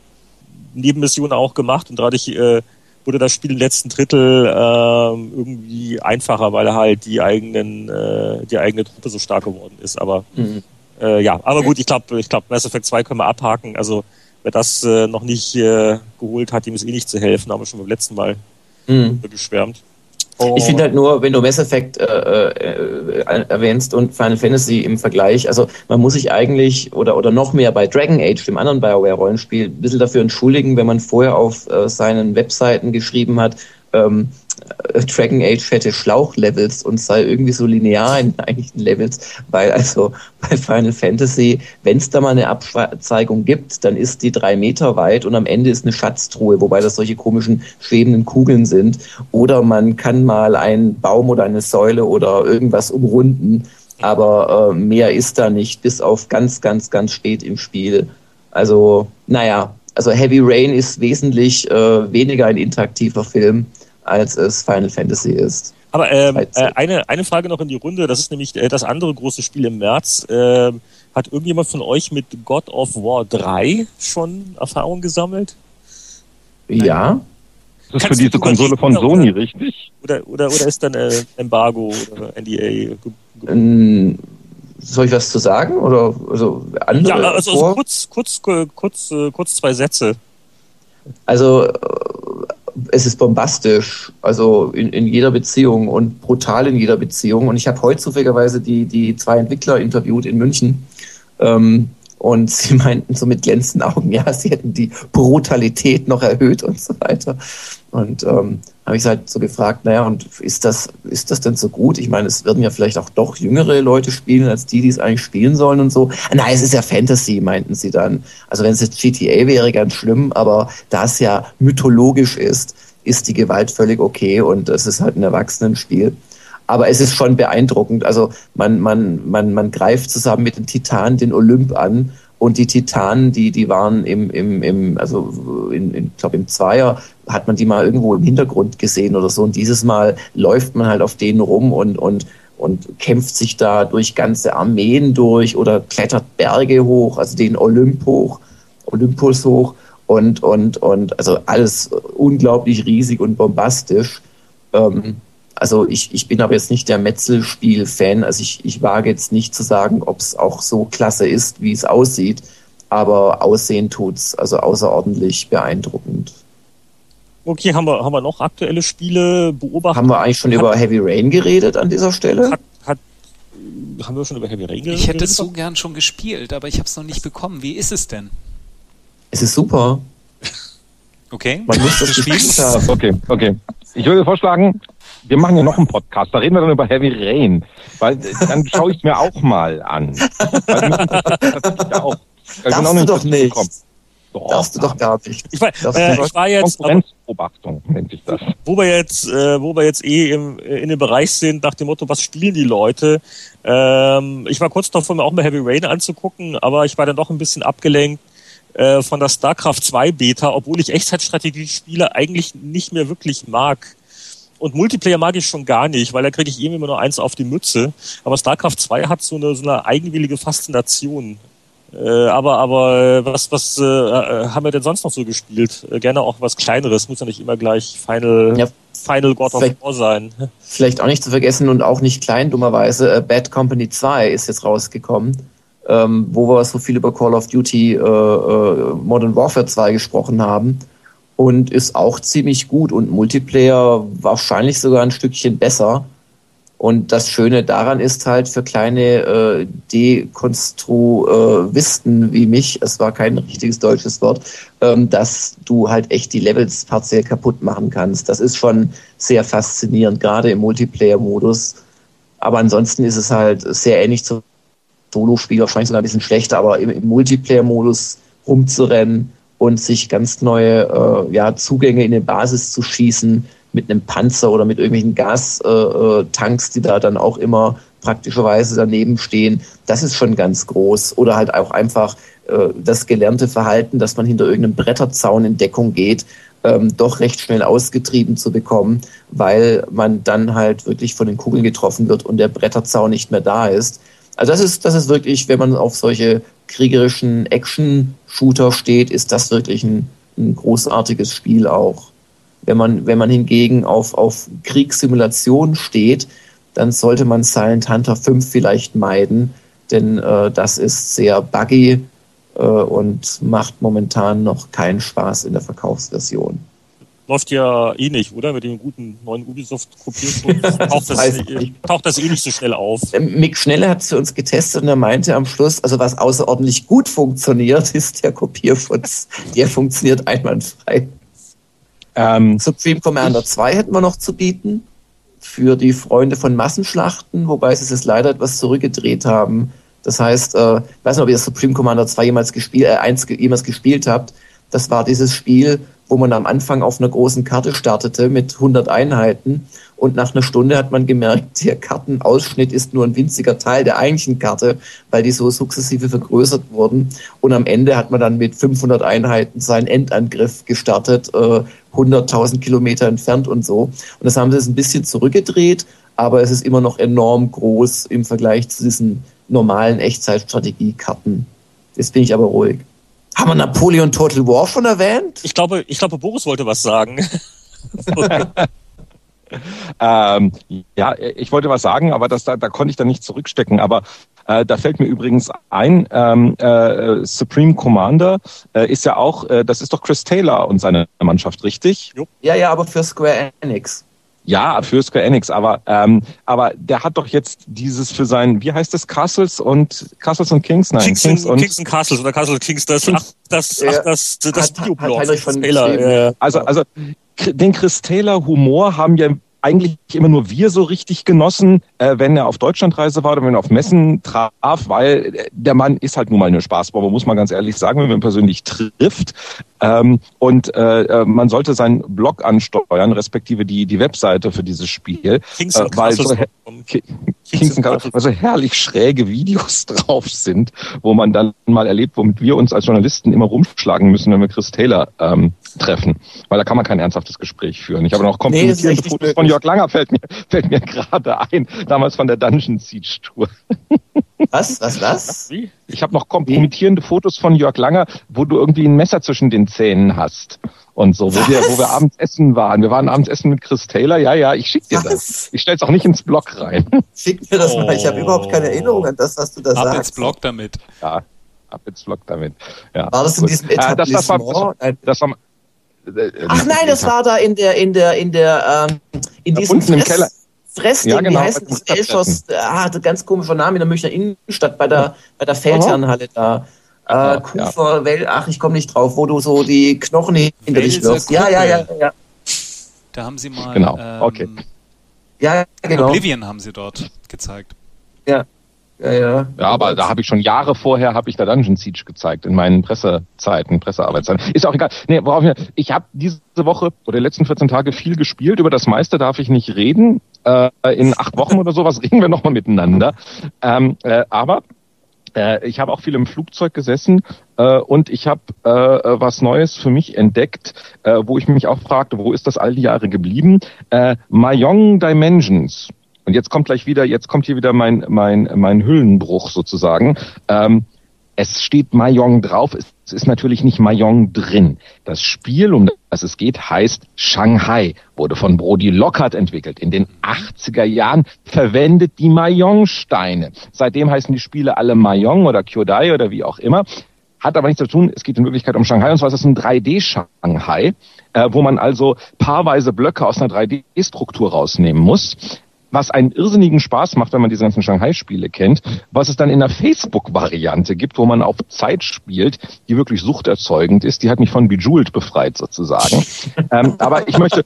Nebenmissionen auch gemacht und dadurch äh, wurde das Spiel im letzten Drittel äh, irgendwie einfacher, weil halt die eigenen, äh, die eigene Truppe so stark geworden ist. Aber mhm. äh, ja, aber gut, ich glaube, ich glaube, Mass Effect 2 können wir abhaken. Also wer das äh, noch nicht äh, geholt hat, dem ist eh nicht zu helfen, haben wir schon beim letzten Mal mhm. geschwärmt. Oh. Ich finde halt nur, wenn du Mass Effect äh, äh, erwähnst und Final Fantasy im Vergleich, also man muss sich eigentlich oder, oder noch mehr bei Dragon Age, dem anderen BioWare-Rollenspiel, ein bisschen dafür entschuldigen, wenn man vorher auf äh, seinen Webseiten geschrieben hat, ähm, äh, Dragon Age hätte Schlauchlevels und sei irgendwie so linear in eigentlichen Levels, weil also bei Final Fantasy, wenn es da mal eine Abzweigung gibt, dann ist die drei Meter weit und am Ende ist eine Schatztruhe, wobei das solche komischen schwebenden Kugeln sind. Oder man kann mal einen Baum oder eine Säule oder irgendwas umrunden, aber äh, mehr ist da nicht, bis auf ganz, ganz, ganz spät im Spiel. Also, naja, also Heavy Rain ist wesentlich äh, weniger ein interaktiver Film als es Final Fantasy ist. Aber ähm, äh, eine, eine Frage noch in die Runde, das ist nämlich äh, das andere große Spiel im März. Äh, hat irgendjemand von euch mit God of War 3 schon Erfahrung gesammelt? Ja. Das ist für diese Konsole von Sony, oder, richtig? Oder, oder, oder ist dann äh, Embargo oder NDA? Ähm, soll ich was zu sagen? Oder also andere ja, also, also kurz, kurz, kurz, äh, kurz zwei Sätze. Also es ist bombastisch, also in, in jeder Beziehung und brutal in jeder Beziehung. Und ich habe heute zufälligerweise die, die zwei Entwickler interviewt in München. Ähm, und sie meinten so mit glänzenden Augen, ja, sie hätten die Brutalität noch erhöht und so weiter. Und ähm, habe ich halt so gefragt, naja, und ist das, ist das denn so gut? Ich meine, es werden ja vielleicht auch doch jüngere Leute spielen, als die, die es eigentlich spielen sollen und so. Nein, es ist ja Fantasy, meinten sie dann. Also wenn es jetzt GTA wäre, ganz schlimm, aber da es ja mythologisch ist, ist die Gewalt völlig okay und es ist halt ein Erwachsenenspiel. Aber es ist schon beeindruckend. Also man, man, man, man greift zusammen mit den Titanen den Olymp an und die Titanen, die, die waren im, im, im also in, in, glaube im Zweier hat man die mal irgendwo im Hintergrund gesehen oder so. Und dieses Mal läuft man halt auf denen rum und, und, und kämpft sich da durch ganze Armeen durch oder klettert Berge hoch, also den Olymp hoch, Olympus hoch und, und, und also alles unglaublich riesig und bombastisch. Ähm, also ich, ich bin aber jetzt nicht der Metzelspiel-Fan. Also ich, ich wage jetzt nicht zu sagen, ob es auch so klasse ist, wie es aussieht. Aber aussehen tut's also außerordentlich beeindruckend. Okay, haben wir, haben wir noch aktuelle Spiele beobachtet? Haben wir eigentlich schon hat, über Heavy Rain geredet an dieser Stelle? Hat, hat, haben wir schon über Heavy Rain geredet? Ich hätte es so gern schon gespielt, aber ich habe es noch nicht bekommen. Wie ist es denn? Es ist super. Okay. Man muss das spielen. Okay, okay. Ich würde vorschlagen, wir machen ja noch einen Podcast, da reden wir dann über Heavy Rain, weil dann schaue ich es mir auch mal an. Weil das ja auch. Darfst du doch nicht. Doch, Darfst du doch gar nicht. Ich war, äh, ich war jetzt Konkurrenzbeobachtung nennt sich das. Wo wir jetzt, äh, wo wir jetzt eh im, in dem Bereich sind, nach dem Motto, was spielen die Leute? Ähm, ich war kurz davor, mir auch mal Heavy Rain anzugucken, aber ich war dann doch ein bisschen abgelenkt äh, von der StarCraft 2 Beta, obwohl ich Echtzeitstrategie-Spiele eigentlich nicht mehr wirklich mag. Und Multiplayer mag ich schon gar nicht, weil da kriege ich irgendwie immer nur eins auf die Mütze. Aber StarCraft 2 hat so eine, so eine eigenwillige Faszination. Äh, aber aber äh, was was äh, äh, haben wir denn sonst noch so gespielt? Äh, gerne auch was Kleineres, muss ja nicht immer gleich Final ja, Final God of War sein. Vielleicht auch nicht zu vergessen und auch nicht klein, dummerweise. Äh, Bad Company 2 ist jetzt rausgekommen, ähm, wo wir so viel über Call of Duty Modern Warfare 2 gesprochen haben und ist auch ziemlich gut und Multiplayer wahrscheinlich sogar ein Stückchen besser. Und das Schöne daran ist halt für kleine äh, Dekonstruivisten wie mich, es war kein richtiges deutsches Wort, ähm, dass du halt echt die Levels partiell kaputt machen kannst. Das ist schon sehr faszinierend, gerade im Multiplayer-Modus. Aber ansonsten ist es halt sehr ähnlich zum Solo-Spiel, wahrscheinlich sogar ein bisschen schlechter, aber im, im Multiplayer-Modus rumzurennen und sich ganz neue äh, ja, Zugänge in die Basis zu schießen mit einem Panzer oder mit irgendwelchen Gastanks, äh, die da dann auch immer praktischerweise daneben stehen. Das ist schon ganz groß. Oder halt auch einfach äh, das gelernte Verhalten, dass man hinter irgendeinem Bretterzaun in Deckung geht, ähm, doch recht schnell ausgetrieben zu bekommen, weil man dann halt wirklich von den Kugeln getroffen wird und der Bretterzaun nicht mehr da ist. Also das ist, das ist wirklich, wenn man auf solche kriegerischen Action-Shooter steht, ist das wirklich ein, ein großartiges Spiel auch. Wenn man, wenn man hingegen auf, auf Kriegssimulation steht, dann sollte man Silent Hunter 5 vielleicht meiden, denn äh, das ist sehr buggy äh, und macht momentan noch keinen Spaß in der Verkaufsversion. Läuft ja eh nicht, oder? Mit dem guten neuen Ubisoft-Kopierschutz taucht, das, eh, taucht das eh nicht so schnell auf. Ähm, Mick Schneller hat für uns getestet und er meinte am Schluss, also was außerordentlich gut funktioniert, ist der Kopierschutz. der funktioniert einwandfrei. Ähm, Supreme Commander 2 hätten wir noch zu bieten für die Freunde von Massenschlachten, wobei sie es leider etwas zurückgedreht haben. Das heißt, äh, ich weiß nicht, ob ihr Supreme Commander 2 jemals, gespielt, äh, eins, jemals gespielt habt. Das war dieses Spiel, wo man am Anfang auf einer großen Karte startete mit 100 Einheiten und nach einer Stunde hat man gemerkt, der Kartenausschnitt ist nur ein winziger Teil der eigentlichen Karte, weil die so sukzessive vergrößert wurden. Und am Ende hat man dann mit 500 Einheiten seinen Endangriff gestartet, äh, 100.000 Kilometer entfernt und so. Und das haben sie jetzt ein bisschen zurückgedreht, aber es ist immer noch enorm groß im Vergleich zu diesen normalen Echtzeitstrategiekarten. Jetzt bin ich aber ruhig. Haben wir Napoleon Total War schon erwähnt? Ich glaube, ich glaube, Boris wollte was sagen. ähm, ja, ich wollte was sagen, aber das, da, da konnte ich dann nicht zurückstecken. Aber äh, da fällt mir übrigens ein, ähm, äh, Supreme Commander äh, ist ja auch, äh, das ist doch Chris Taylor und seine Mannschaft, richtig? Ja, ja, aber für Square Enix. Ja, für Square Enix, aber ähm, aber der hat doch jetzt dieses für sein, wie heißt das, Castles und Castles und Kings, nein, Kings, Kings und Kings und Castles oder Castle Kings, das ach, das ach, das das, das Videoblog. Also also den Chris Taylor Humor haben ja eigentlich immer nur wir so richtig genossen, äh, wenn er auf Deutschlandreise war oder wenn er auf Messen traf, weil äh, der Mann ist halt nun mal eine Spaßbombe, muss man ganz ehrlich sagen, wenn man ihn persönlich trifft. Ähm, und äh, äh, man sollte seinen Blog ansteuern, respektive die, die Webseite für dieses Spiel. Kings äh, weil so, Kings also herrlich schräge Videos drauf sind, wo man dann mal erlebt, womit wir uns als Journalisten immer rumschlagen müssen, wenn wir Chris Taylor ähm, treffen. Weil da kann man kein ernsthaftes Gespräch führen. Ich habe noch kompromittierende nee, Fotos von Jörg Langer, fällt mir, fällt mir gerade ein, damals von der Dungeon Siege Tour. Was? Was? Was? Wie? Ich habe noch kompromittierende Wie? Fotos von Jörg Langer, wo du irgendwie ein Messer zwischen den Zähnen hast und so, wo wir, wo wir abends essen waren. Wir waren abends essen mit Chris Taylor. Ja, ja, ich schick dir was? das. Ich stell's auch nicht ins Blog rein. Schick mir das oh. mal. Ich habe überhaupt keine Erinnerung an das, was du da ab sagst. Ab ins Blog damit. Ja, ab ins Blog damit. Ja, war das in diesem Etablissement? Äh, das, das, war, das, das war, Ach nein, das war da in der, in der, in der, ähm, in diesem unten im Keller. Fressding, ja, genau, wie heißt das? Elschos, ah, ganz komischer Name in der Münchner Innenstadt bei der, bei der Feldherrenhalle da. Äh, Kufer, ja. Well, ach, ich komme nicht drauf, wo du so die Knochen hinter dich wirfst. Ja, ja, ja, ja. Da haben sie mal. Genau, ähm, okay. Ja, genau. Oblivion haben sie dort gezeigt. Ja. Ja, ja. ja, aber da habe ich schon Jahre vorher habe ich da Dungeon Siege gezeigt in meinen Pressezeiten, Pressearbeitszeiten. Ist auch egal. Nee, worauf ich, ich habe diese Woche oder die letzten 14 Tage viel gespielt. Über das meiste darf ich nicht reden. Äh, in acht Wochen oder sowas reden wir nochmal miteinander. Ähm, äh, aber äh, ich habe auch viel im Flugzeug gesessen äh, und ich habe äh, was Neues für mich entdeckt, äh, wo ich mich auch fragte, wo ist das all die Jahre geblieben? Äh, Mayong Dimensions. Und jetzt kommt gleich wieder, jetzt kommt hier wieder mein, mein, mein Hüllenbruch sozusagen. Ähm, es steht Mayong drauf, es ist natürlich nicht Mayong drin. Das Spiel, um das es geht, heißt Shanghai, wurde von Brody Lockhart entwickelt. In den 80er Jahren verwendet die Mayong-Steine. Seitdem heißen die Spiele alle Mayong oder Kyodai oder wie auch immer. Hat aber nichts zu tun, es geht in Wirklichkeit um Shanghai, und zwar ist es ein 3D-Shanghai, äh, wo man also paarweise Blöcke aus einer 3D-Struktur rausnehmen muss was einen irrsinnigen Spaß macht, wenn man diese ganzen Shanghai-Spiele kennt, was es dann in der Facebook-Variante gibt, wo man auf Zeit spielt, die wirklich suchterzeugend ist. Die hat mich von Bejeweled befreit sozusagen. ähm, aber ich möchte,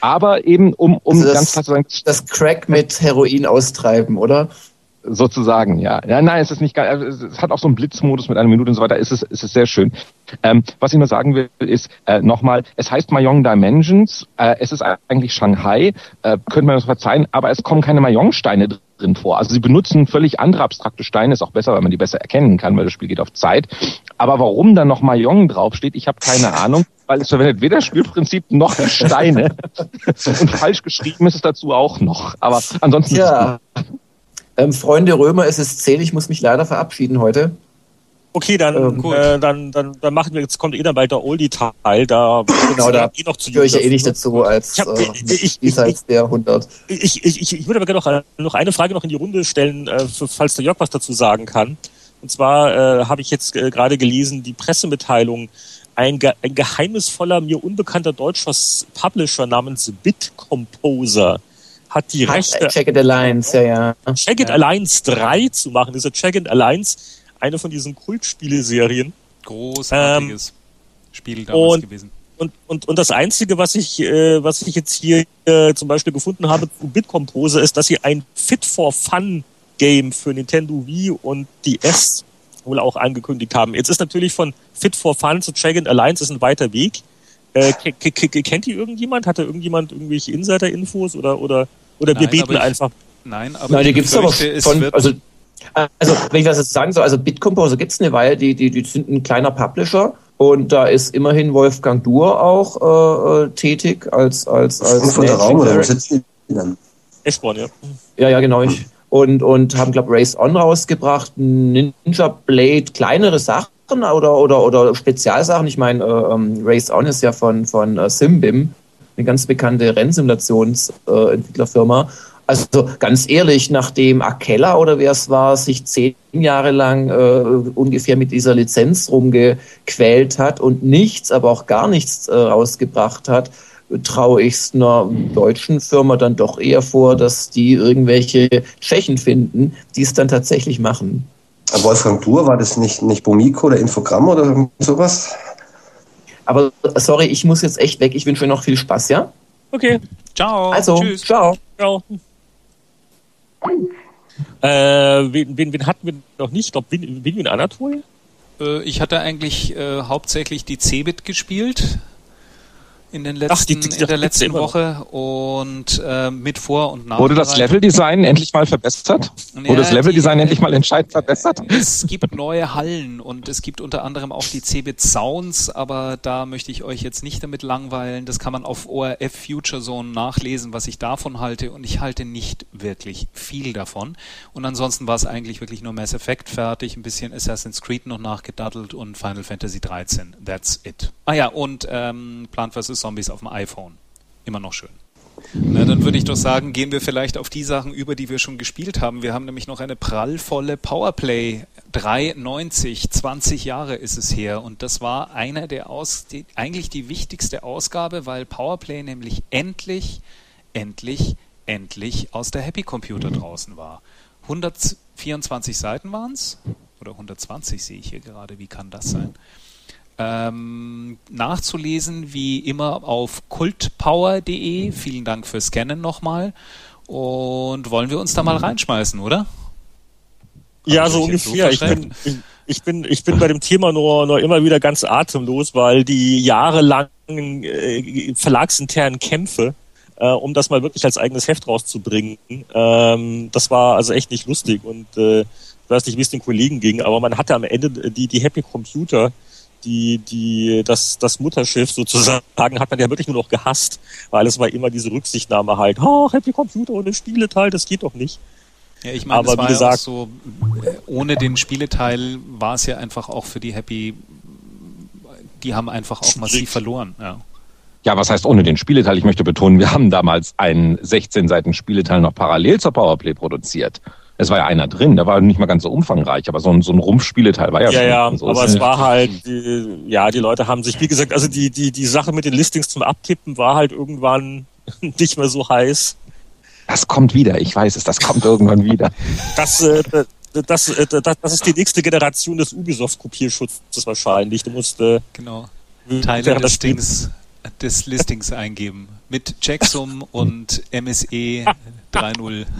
aber eben um, um also das, ganz klar zu sagen, das Crack mit Heroin austreiben, oder? Sozusagen, ja. Ja, nein, es ist nicht geil. Es hat auch so einen Blitzmodus mit einer Minute und so weiter. Es ist, es ist sehr schön. Ähm, was ich nur sagen will, ist äh, nochmal, es heißt Mayong Dimensions. Äh, es ist eigentlich Shanghai. Äh, könnte man das verzeihen, aber es kommen keine Mayong-Steine drin vor. Also sie benutzen völlig andere abstrakte Steine. Ist auch besser, weil man die besser erkennen kann, weil das Spiel geht auf Zeit. Aber warum da noch Mayong draufsteht, ich habe keine Ahnung weil es verwendet weder Spielprinzip noch Steine. und falsch geschrieben ist es dazu auch noch. Aber ansonsten. Ja. Ähm, Freunde Römer, es ist zehn, ich muss mich leider verabschieden heute. Okay, dann, ähm, äh, dann, dann, dann machen wir, jetzt kommt eh dann bald der Oldie-Teil, da genau, da eh noch zu höre ich ja eh nicht dazu als ich hab, äh, ich, ich, ich, der 100. Ich, ich, ich, ich würde aber gerne noch, noch eine Frage noch in die Runde stellen, äh, für, falls der Jörg was dazu sagen kann. Und zwar äh, habe ich jetzt äh, gerade gelesen, die Pressemitteilung ein, ge ein geheimnisvoller, mir unbekannter deutscher Publisher namens Bitcomposer hat die Hat, Rechte. Check It Alliance, ja, ja. Check It Alliance 3 zu machen. Diese Check It Alliance, eine von diesen Kultspieleserien. Großartiges Spiel damals und- gewesen. Und, und, und das Einzige, was ich, äh, was ich jetzt hier äh, zum Beispiel gefunden habe zu Bitcomposer, ist, dass sie ein Fit for Fun Game für Nintendo Wii und die S wohl auch angekündigt haben. Jetzt ist natürlich von Fit for Fun zu Dragon Alliance ist ein weiter Weg. Äh, k- k- k- kennt die irgendjemand? Hatte irgendjemand irgendwelche Insider-Infos oder oder oder wir Nein, beten aber ich- einfach? Nein, aber Nein, die ich gibt's aber es schon, also, also, wenn ich das jetzt sagen soll, also Bitcomposer gibt's eine Weile, die, die, die sind ein kleiner Publisher und da ist immerhin Wolfgang Dur auch äh, äh, tätig als, als, als Raum oder sitzen die dann? Eschborn, ja. Ja, ja, genau. Ich. Und, und haben, glaube Race On rausgebracht, Ninja Blade, kleinere Sachen oder, oder, oder Spezialsachen. Ich meine, äh, ähm, Race On ist ja von, von äh, Simbim, eine ganz bekannte Rennsimulationsentwicklerfirma. Entwicklerfirma. also ganz ehrlich, nachdem Akella oder wer es war, sich zehn Jahre lang äh, ungefähr mit dieser Lizenz rumgequält hat und nichts, aber auch gar nichts äh, rausgebracht hat, traue ich es einer deutschen Firma dann doch eher vor, dass die irgendwelche Tschechen finden, die es dann tatsächlich machen. Wolfgang Dur, war das nicht, nicht Bomiko oder Infogramm oder sowas? Aber sorry, ich muss jetzt echt weg. Ich wünsche euch noch viel Spaß, ja? Okay, Ciao. Also, Tschüss. ciao. ciao. Äh, wen, wen, wen hatten wir noch nicht? Ich glaube, Win- Winwin Anatol? Äh, Ich hatte eigentlich äh, hauptsächlich die Cebit gespielt in, den letzten, Ach, die- die- die in der letzten. Woche und äh, mit Vor- und Nach. Wurde das Leveldesign endlich mal verbessert? Ja, Wurde das Leveldesign endlich mal entscheidend verbessert? Es gibt neue Hallen und es gibt unter anderem auch die Cebit Sounds, aber da möchte ich euch jetzt nicht damit langweilen. Das kann man auf ORF Future Zone nachlesen, was ich davon halte und ich halte nicht wirklich viel davon. Und ansonsten war es eigentlich wirklich nur Mass Effect fertig, ein bisschen Assassin's Creed noch nachgedattelt und Final Fantasy 13. That's it. Ah ja, und ähm, Plant vs. Zombies auf dem iPhone. Immer noch schön. Na, dann würde ich doch sagen, gehen wir vielleicht auf die Sachen über, die wir schon gespielt haben. Wir haben nämlich noch eine prallvolle Powerplay 390, 20 Jahre ist es her. Und das war einer der Aus, die, eigentlich die wichtigste Ausgabe, weil Powerplay nämlich endlich, endlich, endlich aus der Happy Computer draußen war. 124 Seiten waren es. Oder 120 sehe ich hier gerade. Wie kann das sein? Ähm, nachzulesen wie immer auf kultpower.de. Vielen Dank fürs Scannen nochmal. Und wollen wir uns da mal reinschmeißen, oder? Ja, so ungefähr. ich, bin, ich, ich, bin, ich bin bei dem Thema nur, nur immer wieder ganz atemlos, weil die jahrelangen äh, verlagsinternen Kämpfe, äh, um das mal wirklich als eigenes Heft rauszubringen, ähm, das war also echt nicht lustig. Und äh, ich weiß nicht, wie es den Kollegen ging, aber man hatte am Ende die, die Happy Computer, die, die, das, das Mutterschiff sozusagen, hat man ja wirklich nur noch gehasst, weil es war immer diese Rücksichtnahme halt, oh, Happy Computer und ein Spieleteil, das geht doch nicht. Ja, ich meine, Aber es war wie ja auch gesagt- so, äh, ohne den Spieleteil war es ja einfach auch für die Happy, die haben einfach auch massiv Schwierig. verloren. Ja. Ja, was heißt ohne den Spieleteil? Ich möchte betonen, wir haben damals einen 16 Seiten Spieleteil noch parallel zur Powerplay produziert. Es war ja einer drin, der war nicht mal ganz so umfangreich, aber so ein, so ein Rumpfspieleteil war ja, Ja, schon. ja, so aber es war halt, die, ja, die Leute haben sich, wie gesagt, also die, die, die Sache mit den Listings zum Abtippen war halt irgendwann nicht mehr so heiß. Das kommt wieder, ich weiß es, das kommt irgendwann wieder. Das, äh, das, äh, das, das ist die nächste Generation des Ubisoft-Kopierschutzes wahrscheinlich. Du musst äh, Genau. Teile das des, Dings, des Listings eingeben. Mit Checksum und MSE 3.0.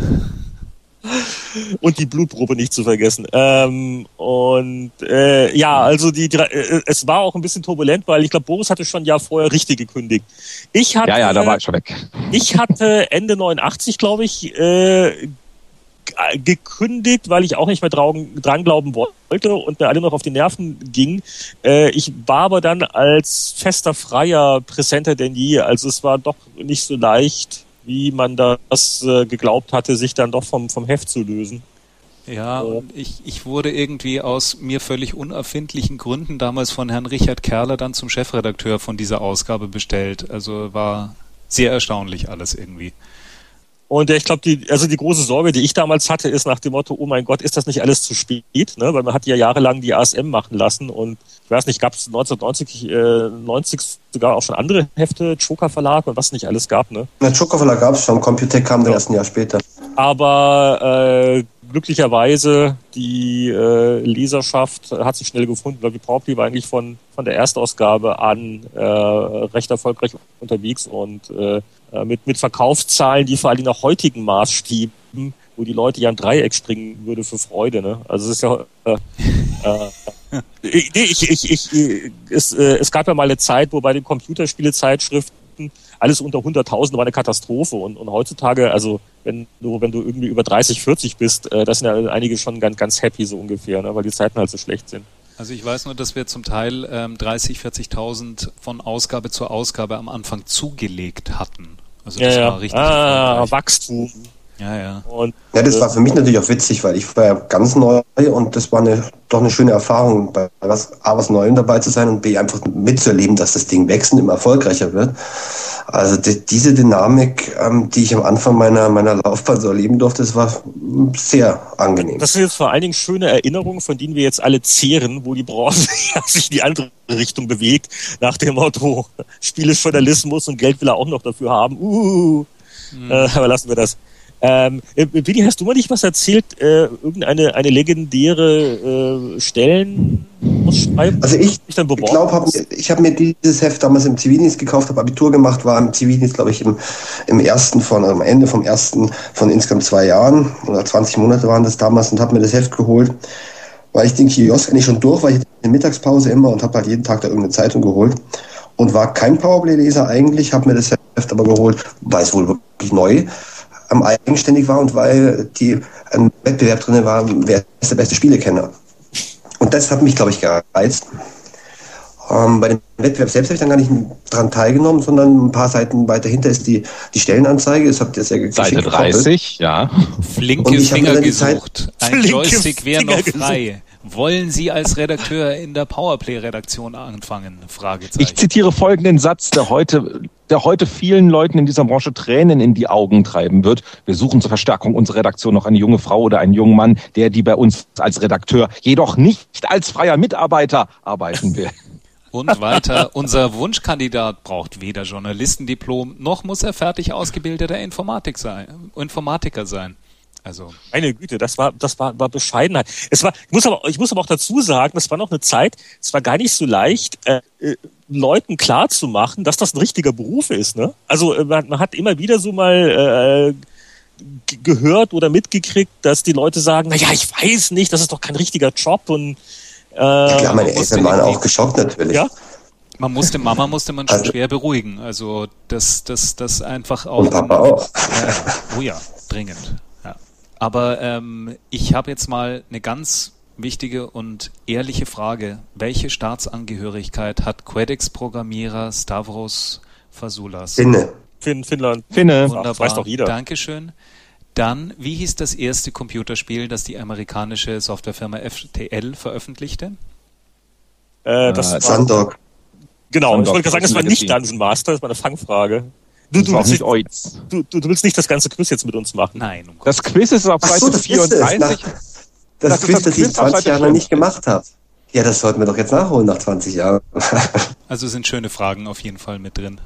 und die Blutprobe nicht zu vergessen. Ähm, und äh, ja, also die, die äh, es war auch ein bisschen turbulent, weil ich glaube, Boris hatte schon ein Jahr vorher richtig gekündigt. Ich hatte, Ja, ja, da war ich schon weg. ich hatte Ende 89, glaube ich, äh, gekündigt, weil ich auch nicht mehr dran, dran glauben wollte und mir alle noch auf die Nerven ging. Äh, ich war aber dann als fester Freier präsenter denn je. Also es war doch nicht so leicht, wie man das äh, geglaubt hatte, sich dann doch vom, vom Heft zu lösen. Ja, und ich, ich wurde irgendwie aus mir völlig unerfindlichen Gründen damals von Herrn Richard Kerler dann zum Chefredakteur von dieser Ausgabe bestellt. Also war sehr erstaunlich alles irgendwie. Und ich glaube, die, also die große Sorge, die ich damals hatte, ist nach dem Motto, oh mein Gott, ist das nicht alles zu spät? Ne? Weil man hat ja jahrelang die ASM machen lassen und ich weiß nicht, gab es 1990 äh, 90 sogar auch schon andere Hefte, Joker Verlag und was nicht alles gab, ne? Der Joker Verlag gab es schon, Computec kam ja. erst ein Jahr später. Aber äh, glücklicherweise die äh, Leserschaft hat sich schnell gefunden, weil die Powerplay war eigentlich von, von der Erstausgabe an äh, recht erfolgreich unterwegs und äh, mit, mit Verkaufszahlen, die vor allem nach heutigen Maßstäben, wo die Leute ja ein Dreieck springen würde für Freude. Ne? Also es ist ja äh, äh, ich, ich, ich, ich, es, äh, es gab ja mal eine Zeit, wo bei den Computerspielezeitschriften alles unter 100.000 war eine Katastrophe. Und, und heutzutage, also wenn du, wenn du irgendwie über 30, 40 bist, äh, das sind ja einige schon ganz, ganz happy so ungefähr, ne, weil die Zeiten halt so schlecht sind. Also ich weiß nur, dass wir zum Teil ähm, 30, 40.000 von Ausgabe zu Ausgabe am Anfang zugelegt hatten. Also das ja, war richtig. Ah, Wachstum. Ja, ja. Und, ja, das war für mich natürlich auch witzig, weil ich war ja ganz neu und das war eine, doch eine schöne Erfahrung, bei was, A, was Neuem dabei zu sein und B, einfach mitzuerleben, dass das Ding wächst und immer erfolgreicher wird. Also die, diese Dynamik, ähm, die ich am Anfang meiner, meiner Laufbahn so erleben durfte, das war sehr angenehm. Das sind jetzt vor allen Dingen schöne Erinnerungen, von denen wir jetzt alle zehren, wo die Branche sich in die andere Richtung bewegt, nach dem Motto, Spiele Journalismus und Geld will er auch noch dafür haben. Uh, mhm. äh, aber lassen wir das. Ähm, Willi, hast du mal nicht was erzählt? Äh, irgendeine eine legendäre äh, Stellenausschreibung? Also ich, ich glaube, hab, ich habe mir dieses Heft damals im Zivildienst gekauft, habe Abitur gemacht, war im Zivildienst, glaube ich, im, im ersten von, am Ende vom ersten von insgesamt zwei Jahren oder 20 Monate waren das damals und habe mir das Heft geholt. Weil ich den Kiosk eigentlich schon durch, weil ich in Mittagspause immer und habe halt jeden Tag da irgendeine Zeitung geholt und war kein Powerplay-Leser eigentlich, habe mir das Heft aber geholt, weil es wohl wirklich neu ähm, eigenständig war und weil die ein Wettbewerb drin war, wer ist der beste Spielekenner. Und das hat mich, glaube ich, gereizt. Ähm, bei dem Wettbewerb selbst habe ich dann gar nicht daran teilgenommen, sondern ein paar Seiten weiter hinter ist die, die Stellenanzeige. Das habt ihr sehr geschickt Seite 30, ja. Flinke Finger gesucht. Ein Joystick wäre noch frei. Wollen Sie als Redakteur in der Powerplay-Redaktion anfangen? Fragezeichen. Ich zitiere folgenden Satz, der heute, der heute vielen Leuten in dieser Branche Tränen in die Augen treiben wird. Wir suchen zur Verstärkung unserer Redaktion noch eine junge Frau oder einen jungen Mann, der die bei uns als Redakteur, jedoch nicht als freier Mitarbeiter arbeiten will. Und weiter, unser Wunschkandidat braucht weder Journalistendiplom, noch muss er fertig ausgebildeter Informatik sein, Informatiker sein. Also. Meine Güte, das war, das war, war Bescheidenheit. Es war, ich muss aber, ich muss aber auch dazu sagen, das war noch eine Zeit, es war gar nicht so leicht, äh, äh, Leuten klar zu machen, dass das ein richtiger Beruf ist, ne? Also, äh, man, man hat immer wieder so mal, äh, gehört oder mitgekriegt, dass die Leute sagen, na ja, ich weiß nicht, das ist doch kein richtiger Job und, äh, ja, klar, meine Eltern waren auch geschockt natürlich. Ja? Man musste, Mama musste man schon also, schwer beruhigen. Also das, das, das einfach auch. Und Papa auch. Äh, oh ja, dringend. Aber ähm, ich habe jetzt mal eine ganz wichtige und ehrliche Frage. Welche Staatsangehörigkeit hat Quedex-Programmierer Stavros Fasoulas? Finne. Fin Finnland. Finne. Wunderbar. Das weiß doch jeder. Dankeschön. Dann, wie hieß das erste Computerspiel, das die amerikanische Softwarefirma FTL veröffentlichte? Äh, das äh, Sandog. Genau, Sandog. ich wollte sagen, das war nicht Dungeon Master, das war eine Fangfrage. Du, du, willst nicht, du, du, willst nicht das ganze Quiz jetzt mit uns machen. Nein. Um das Quiz ist auf Seite so, 34. Nach, das, das Quiz, das ich 20 Jahre nicht gemacht habe. Ja, das sollten wir doch jetzt nachholen nach 20 Jahren. also sind schöne Fragen auf jeden Fall mit drin.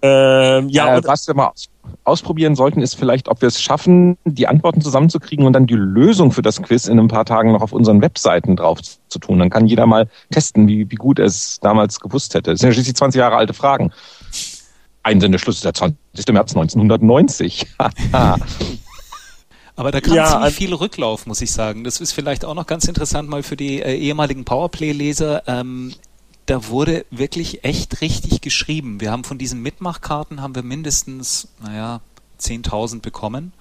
Ähm, ja, äh, was wir mal ausprobieren sollten, ist vielleicht, ob wir es schaffen, die Antworten zusammenzukriegen und dann die Lösung für das Quiz in ein paar Tagen noch auf unseren Webseiten drauf zu tun. Dann kann jeder mal testen, wie, wie gut er es damals gewusst hätte. Das sind ja schließlich 20 Jahre alte Fragen. Einsendeschluss ist der 20. März 1990. Aber da kam ja, ziemlich viel Rücklauf, muss ich sagen. Das ist vielleicht auch noch ganz interessant mal für die äh, ehemaligen Powerplay-Leser. Ähm, da wurde wirklich echt richtig geschrieben. Wir haben von diesen Mitmachkarten haben wir mindestens, naja, 10.000 bekommen.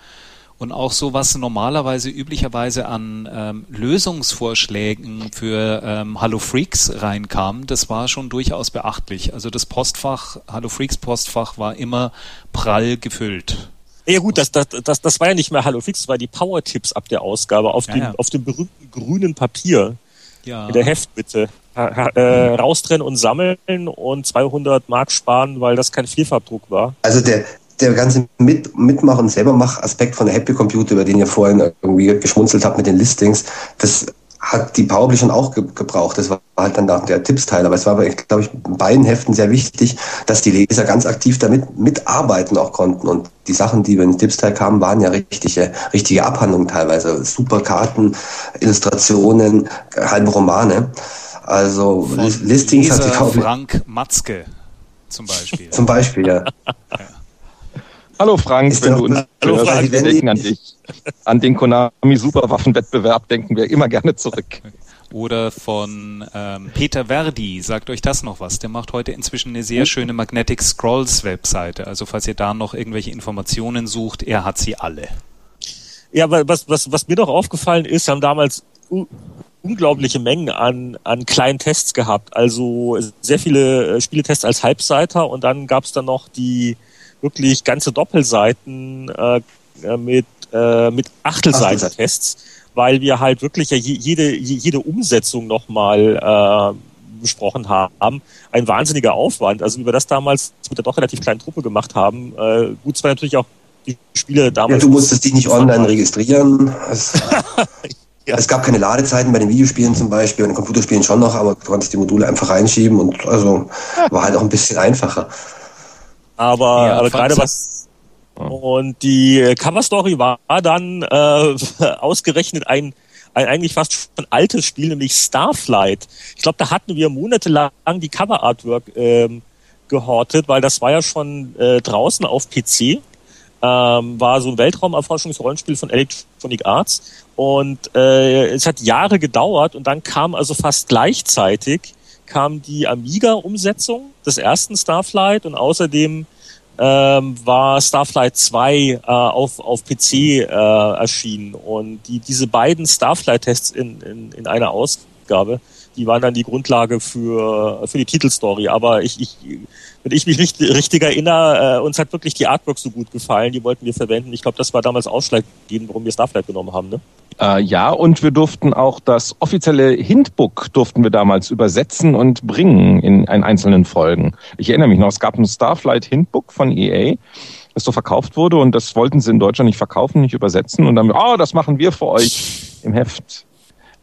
Und auch so, was normalerweise üblicherweise an ähm, Lösungsvorschlägen für ähm, Hallo Freaks reinkam, das war schon durchaus beachtlich. Also das Postfach, Hallo Freaks Postfach war immer prall gefüllt. Ja gut, das, das, das, das war ja nicht mehr Hallo Freaks, das war die Power-Tipps ab der Ausgabe auf, ja, dem, ja. auf dem berühmten grünen Papier. Ja. In der Heftbitte. Äh, raustrennen und sammeln und 200 Mark sparen, weil das kein Vielfarbdruck war. Also der, der ganze Mit Mitmach- und Selbermach-Aspekt von der Happy Computer, über den ihr vorhin irgendwie geschmunzelt habt mit den Listings, das hat die Powerplay schon auch ge gebraucht. Das war halt dann der Tippsteil. Aber es war, glaube ich, in beiden Heften sehr wichtig, dass die Leser ganz aktiv damit mitarbeiten auch konnten. Und die Sachen, die über den Tippsteil kamen, waren ja richtige, richtige Abhandlungen teilweise. Super Karten, Illustrationen, halbe Romane. Also Von Listings Leser hat sich auch Frank Matzke zum Beispiel. zum Beispiel, ja. Hallo Frank, Ist wenn du uns Hallo hörst, Frank, wir denken an dich. An den Konami Superwaffenwettbewerb denken wir immer gerne zurück. Oder von ähm, Peter Verdi, sagt euch das noch was? Der macht heute inzwischen eine sehr schöne Magnetic Scrolls Webseite. Also falls ihr da noch irgendwelche Informationen sucht, er hat sie alle. Ja, aber was, was, was mir doch aufgefallen ist, haben damals u- unglaubliche Mengen an, an kleinen Tests gehabt. Also sehr viele äh, Spieletests als Halbseiter und dann gab's dann noch die wirklich ganze Doppelseiten äh, mit, äh, mit Achtelseitentests, weil wir halt wirklich ja je, jede, je- jede Umsetzung nochmal äh, besprochen haben. Ein wahnsinniger Aufwand. Also wie wir das damals mit der doch relativ kleinen Truppe gemacht haben. Äh, gut, zwar natürlich auch die Spiele Ja, damals. du musstest dich nicht online registrieren. Es, Ja. es gab keine Ladezeiten bei den Videospielen zum Beispiel, bei den Computerspielen schon noch, aber du konntest die Module einfach reinschieben und also war halt auch ein bisschen einfacher. Aber, Ja, aber gerade was. Und die Coverstory war dann äh, ausgerechnet ein, ein eigentlich fast schon altes Spiel, nämlich Starflight. Ich glaube, da hatten wir monatelang die Cover-Artwork ähm, gehortet, weil das war ja schon äh, draußen auf PC. Ähm, war so ein Weltraumerforschungsrollenspiel von Electronic Arts. Und äh, es hat Jahre gedauert und dann kam also fast gleichzeitig kam die Amiga-Umsetzung des ersten Starflight und außerdem ähm, war Starflight 2 äh, auf, auf PC äh, erschienen. Und die, diese beiden Starflight-Tests in, in, in einer Ausgabe, die waren dann die Grundlage für, für die Titelstory. Aber ich, ich, wenn ich mich richtig, richtig erinnere, äh, uns hat wirklich die Artwork so gut gefallen, die wollten wir verwenden. Ich glaube, das war damals ausschlaggebend, warum wir Starflight genommen haben. Ne? Äh, ja, und wir durften auch das offizielle Hintbook durften wir damals übersetzen und bringen in, in einzelnen Folgen. Ich erinnere mich noch, es gab ein Starflight Hintbook von EA, das so verkauft wurde und das wollten sie in Deutschland nicht verkaufen, nicht übersetzen und dann, oh, das machen wir für euch im Heft.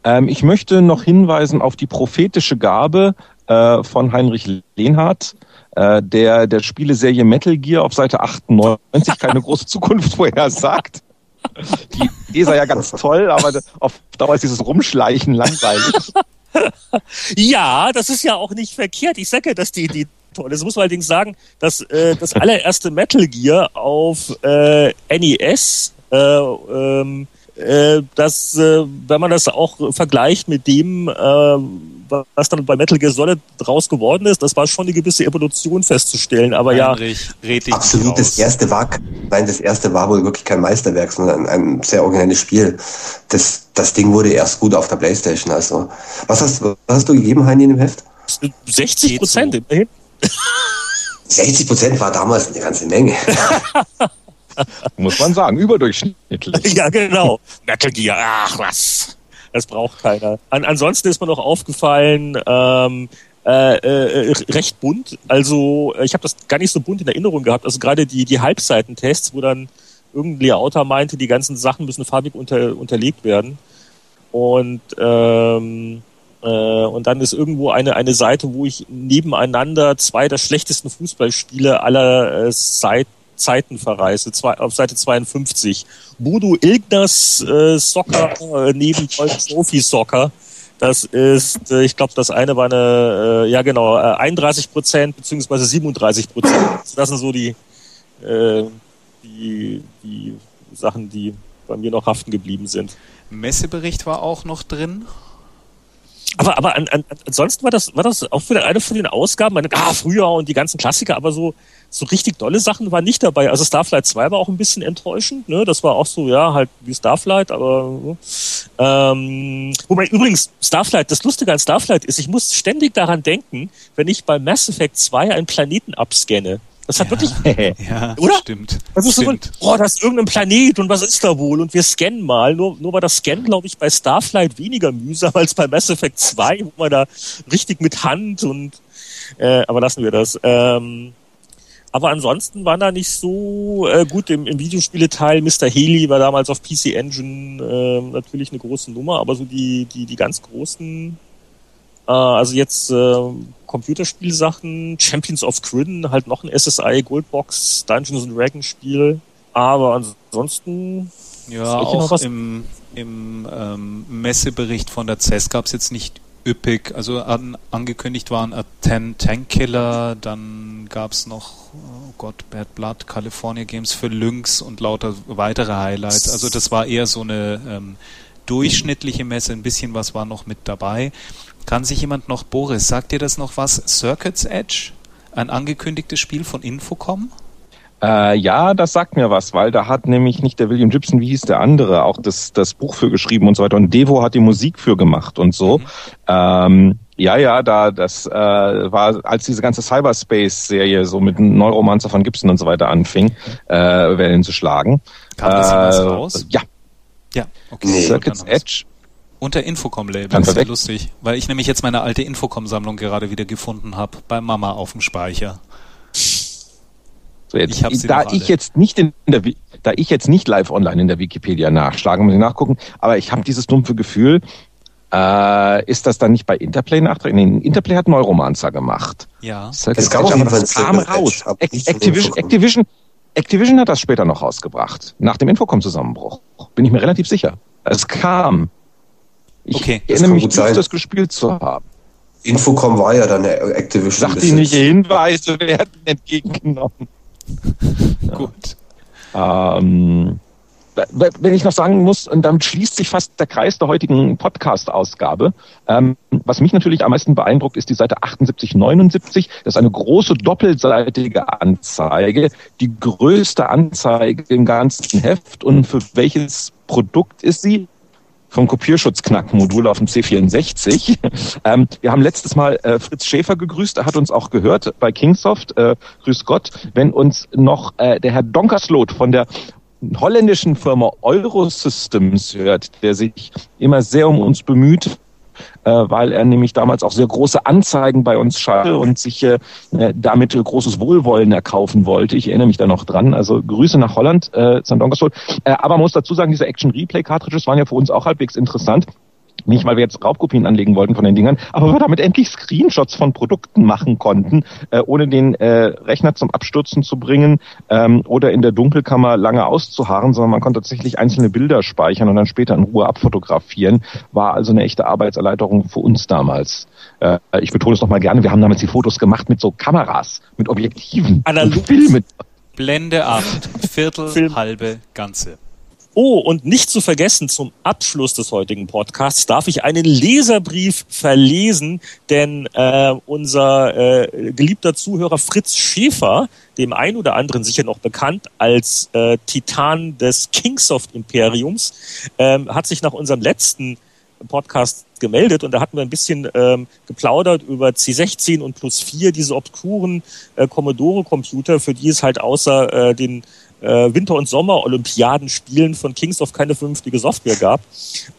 Ähm, ich möchte noch hinweisen auf die prophetische Gabe äh, von Heinrich Lehnhardt, äh, der der Spieleserie Metal Gear auf Seite 98 keine große Zukunft vorher sagt. Die Idee sei ja ganz toll, aber auf Dauer ist dieses Rumschleichen langweilig. Ja, das ist ja auch nicht verkehrt. Ich sage ja, dass die Idee toll ist. muss man allerdings sagen, dass äh, das allererste Metal Gear auf äh, NES, äh, ähm, äh, das, äh, wenn man das auch vergleicht mit dem, äh, was dann bei Metal Gear Solid draus geworden ist, das war schon eine gewisse Evolution festzustellen. Aber ja, Heinrich, red dich Absolut, nicht das raus. erste war, nein, das erste war wohl wirklich kein Meisterwerk, sondern ein, ein sehr originelles Spiel. Das, das Ding wurde erst gut auf der Playstation. Also, was hast, was hast du gegeben, Heini, in dem Heft? 60 Prozent immerhin. 60 Prozent war damals eine ganze Menge. Muss man sagen, überdurchschnittlich. Ja, genau. Metal Gear, ach was. Das braucht keiner. An, ansonsten ist mir noch aufgefallen, ähm, äh, äh, recht bunt. Also ich habe das gar nicht so bunt in Erinnerung gehabt. Also gerade die, die Halbseitentests, wo dann irgendein Layouter meinte, die ganzen Sachen müssen farbig unter, unterlegt werden. Und ähm, äh, und dann ist irgendwo eine, eine Seite, wo ich nebeneinander zwei der schlechtesten Fußballspiele aller äh, Seit Zeiten verreise, zwei, auf Seite 52. Bodo Ilgners äh, Soccer äh, neben Trophy Soccer. Das ist, äh, ich glaube, das eine war eine, äh, ja genau, äh, 31 Prozent beziehungsweise 37 Prozent. Das sind so die, äh, die, die Sachen, die bei mir noch haften geblieben sind. Messebericht war auch noch drin. Aber, aber an, an, ansonsten war das, war das auch wieder eine von den Ausgaben, meine, ah, früher und die ganzen Klassiker, aber so, so richtig dolle Sachen waren nicht dabei. Also Starflight 2 war auch ein bisschen enttäuschend, ne? Das war auch so, ja, halt wie Starflight, aber ähm, wobei übrigens Starflight, das Lustige an Starflight ist, ich muss ständig daran denken, wenn ich bei Mass Effect 2 einen Planeten abscanne. Das hat wirklich Ja, Oder? stimmt. das ist so, stimmt. oh, das ist irgendein Planet und was ist da wohl? Und wir scannen mal. Nur, nur war das Scannen, glaube ich, bei Starflight weniger mühsam als bei Mass Effect 2, wo man da richtig mit Hand und, äh, aber lassen wir das. Ähm, Aber ansonsten waren da nicht so äh, gut im, im Videospieleteil. Mr. Haley war damals auf PC Engine äh, natürlich eine große Nummer, aber so die, die, die ganz großen, äh, also jetzt äh, Computerspielsachen, Champions of Grin, halt noch ein SSI Goldbox, Dungeons and Dragons Spiel. Aber ansonsten. Ja, auch im, im ähm, Messebericht von der CES gab es jetzt nicht üppig. Also an, angekündigt waren A 10 Tank Killer, dann gab es noch, oh Gott, Bad Blood, California Games für Lynx und lauter weitere Highlights. Also das war eher so eine ähm, durchschnittliche Messe, ein bisschen was war noch mit dabei. Kann sich jemand noch, Boris, sagt dir das noch was? Circuits Edge? Ein angekündigtes Spiel von Infocom? Äh, ja, das sagt mir was, weil da hat nämlich nicht der William Gibson, wie hieß der andere, auch das, das Buch für geschrieben und so weiter. Und Devo hat die Musik für gemacht und so. Mhm. Ähm, ja, ja, da das äh, war, als diese ganze Cyberspace-Serie so mit Neuromancer von Gibson und so weiter anfing, äh, Wellen zu schlagen. Kam das äh, raus? Ja. Ja, okay. Circuits Edge. Unter Infocom-Label. Das ist ja lustig, weil ich nämlich jetzt meine alte Infocom-Sammlung gerade wieder gefunden habe, bei Mama auf dem Speicher. So jetzt, ich da ich jetzt nicht in der, da ich jetzt nicht live online in der Wikipedia nachschlagen, muss ich nachgucken, aber ich habe dieses dumpfe Gefühl, äh, ist das dann nicht bei Interplay nachträglich? Nee, Interplay hat Neuromancer gemacht. Ja. es kam, aber das kam raus. Activision, Activision, Activision hat das später noch rausgebracht, nach dem Infocom-Zusammenbruch. Bin ich mir relativ sicher. Es kam. Ich okay. erinnere mich nicht, das gespielt zu haben. Infocom war ja dann Activision. Sachdienliche Hinweise werden entgegengenommen. Gut. Ähm, wenn ich noch sagen muss, und damit schließt sich fast der Kreis der heutigen Podcast-Ausgabe. Ähm, was mich natürlich am meisten beeindruckt, ist die Seite 7879. Das ist eine große doppelseitige Anzeige, die größte Anzeige im ganzen Heft. Und für welches Produkt ist sie? Vom Kopierschutzknackmodul auf dem C64. ähm, wir haben letztes Mal äh, Fritz Schäfer gegrüßt, er hat uns auch gehört bei Kingsoft. Äh, grüß Gott. Wenn uns noch äh, der Herr Donkersloot von der holländischen Firma Eurosystems hört, der sich immer sehr um uns bemüht, weil er nämlich damals auch sehr große Anzeigen bei uns schallte und sich äh, damit großes Wohlwollen erkaufen wollte. Ich erinnere mich da noch dran. Also Grüße nach Holland, äh, St. Äh, aber man muss dazu sagen, diese Action Replay Cartridges waren ja für uns auch halbwegs interessant. Nicht, weil wir jetzt Raubkopien anlegen wollten von den Dingern, aber wir damit endlich Screenshots von Produkten machen konnten, äh, ohne den äh, Rechner zum Abstürzen zu bringen ähm, oder in der Dunkelkammer lange auszuharren, sondern man konnte tatsächlich einzelne Bilder speichern und dann später in Ruhe abfotografieren. War also eine echte Arbeitserleichterung für uns damals. Äh, ich betone es nochmal gerne, wir haben damals die Fotos gemacht mit so Kameras, mit Objektiven, Analog. Filmen. Blende 8, Viertel, Film. halbe, ganze. Oh, und nicht zu vergessen, zum Abschluss des heutigen Podcasts darf ich einen Leserbrief verlesen, denn äh, unser äh, geliebter Zuhörer Fritz Schäfer, dem ein oder anderen sicher noch bekannt als äh, Titan des Kingsoft Imperiums, ähm, hat sich nach unserem letzten Podcast gemeldet und da hatten wir ein bisschen ähm, geplaudert über C16 und plus 4, diese obskuren äh, Commodore-Computer, für die es halt außer äh, den äh, Winter- und Sommer-Olympiadenspielen von Kings of keine vernünftige Software gab.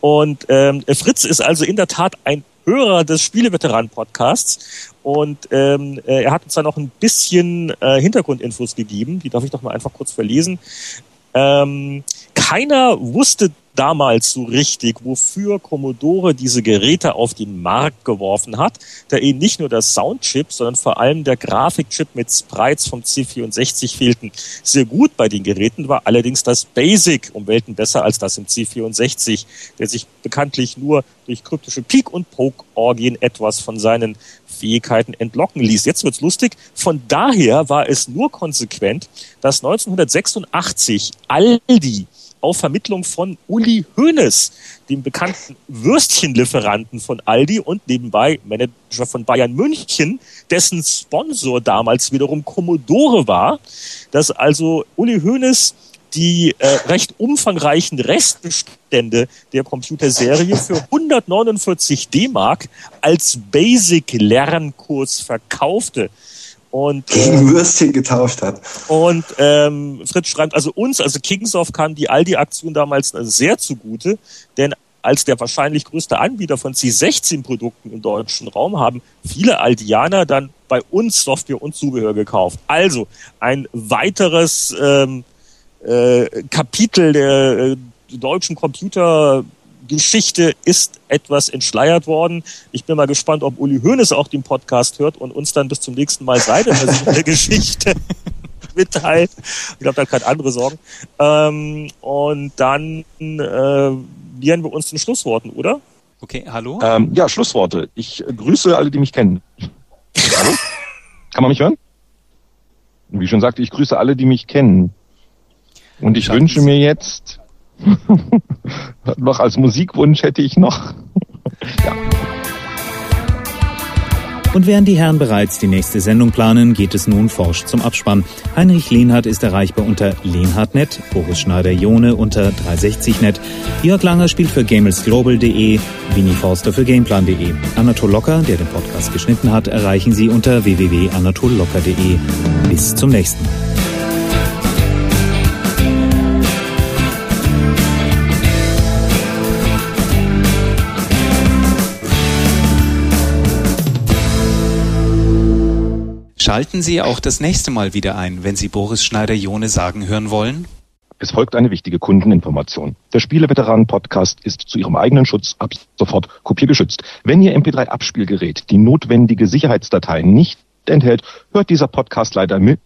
Und ähm, Fritz ist also in der Tat ein Hörer des Spieleveteranen-Podcasts und ähm, äh, er hat uns da noch ein bisschen äh, Hintergrundinfos gegeben, die darf ich doch mal einfach kurz verlesen. Ähm, keiner wusste damals so richtig, wofür Commodore diese Geräte auf den Markt geworfen hat, da eben nicht nur der Soundchip, sondern vor allem der Grafikchip mit Sprites vom C64 fehlten. Sehr gut bei den Geräten war allerdings das Basic um Welten besser als das im C64, der sich bekanntlich nur durch kryptische Peak- und Poke-Orgien etwas von seinen Fähigkeiten entlocken ließ. Jetzt wird's lustig. Von daher war es nur konsequent, dass 1986 Aldi auf Vermittlung von Uli Hoeneß, dem bekannten Würstchenlieferanten von Aldi und nebenbei Manager von Bayern München, dessen Sponsor damals wiederum Commodore war, dass also Uli Hoeneß die äh, recht umfangreichen Restbestände der Computerserie für 149 D-Mark als Basic-Lernkurs verkaufte und gegen Würstchen getauscht hat. Und ähm, Fritz schreibt, also uns, also Kingsoft kam die Aldi-Aktion damals sehr zugute, denn als der wahrscheinlich größte Anbieter von C16-Produkten im deutschen Raum haben viele Aldianer dann bei uns Software und Zubehör gekauft. Also ein weiteres ähm, äh, Kapitel der äh, deutschen Computergeschichte ist etwas entschleiert worden. Ich bin mal gespannt, ob Uli Hoeneß auch den Podcast hört und uns dann bis zum nächsten Mal seine Version der Geschichte mitteilt. Ich glaube, da hat keine andere Sorgen. Ähm, und dann äh, nähern wir uns den Schlussworten, oder? Okay, hallo? Ähm, ja, Schlussworte. Ich grüße alle, die mich kennen. hallo? Kann man mich hören? Wie schon sagte, ich grüße alle, die mich kennen. Und ich wünsche mir jetzt noch als Musikwunsch hätte ich noch. ja. Und während die Herren bereits die nächste Sendung planen, geht es nun forsch zum Abspann. Heinrich Lehnhardt ist erreichbar unter lehnhardt.net, Boris Schneider-Jone unter 360.net, Jörg Langer spielt für gamelsglobal.de, Winnie Forster für gameplan.de. Anatol Locker, der den Podcast geschnitten hat, erreichen Sie unter www.anatollocker.de. Bis zum nächsten Mal. Schalten Sie auch das nächste Mal wieder ein, wenn Sie Boris Schneider-Jone sagen hören wollen. Es folgt eine wichtige Kundeninformation. Der Spieleveteranen-Podcast ist zu Ihrem eigenen Schutz ab sofort kopiergeschützt. Wenn Ihr MP3-Abspielgerät die notwendige Sicherheitsdatei nicht enthält, hört dieser Podcast leider mit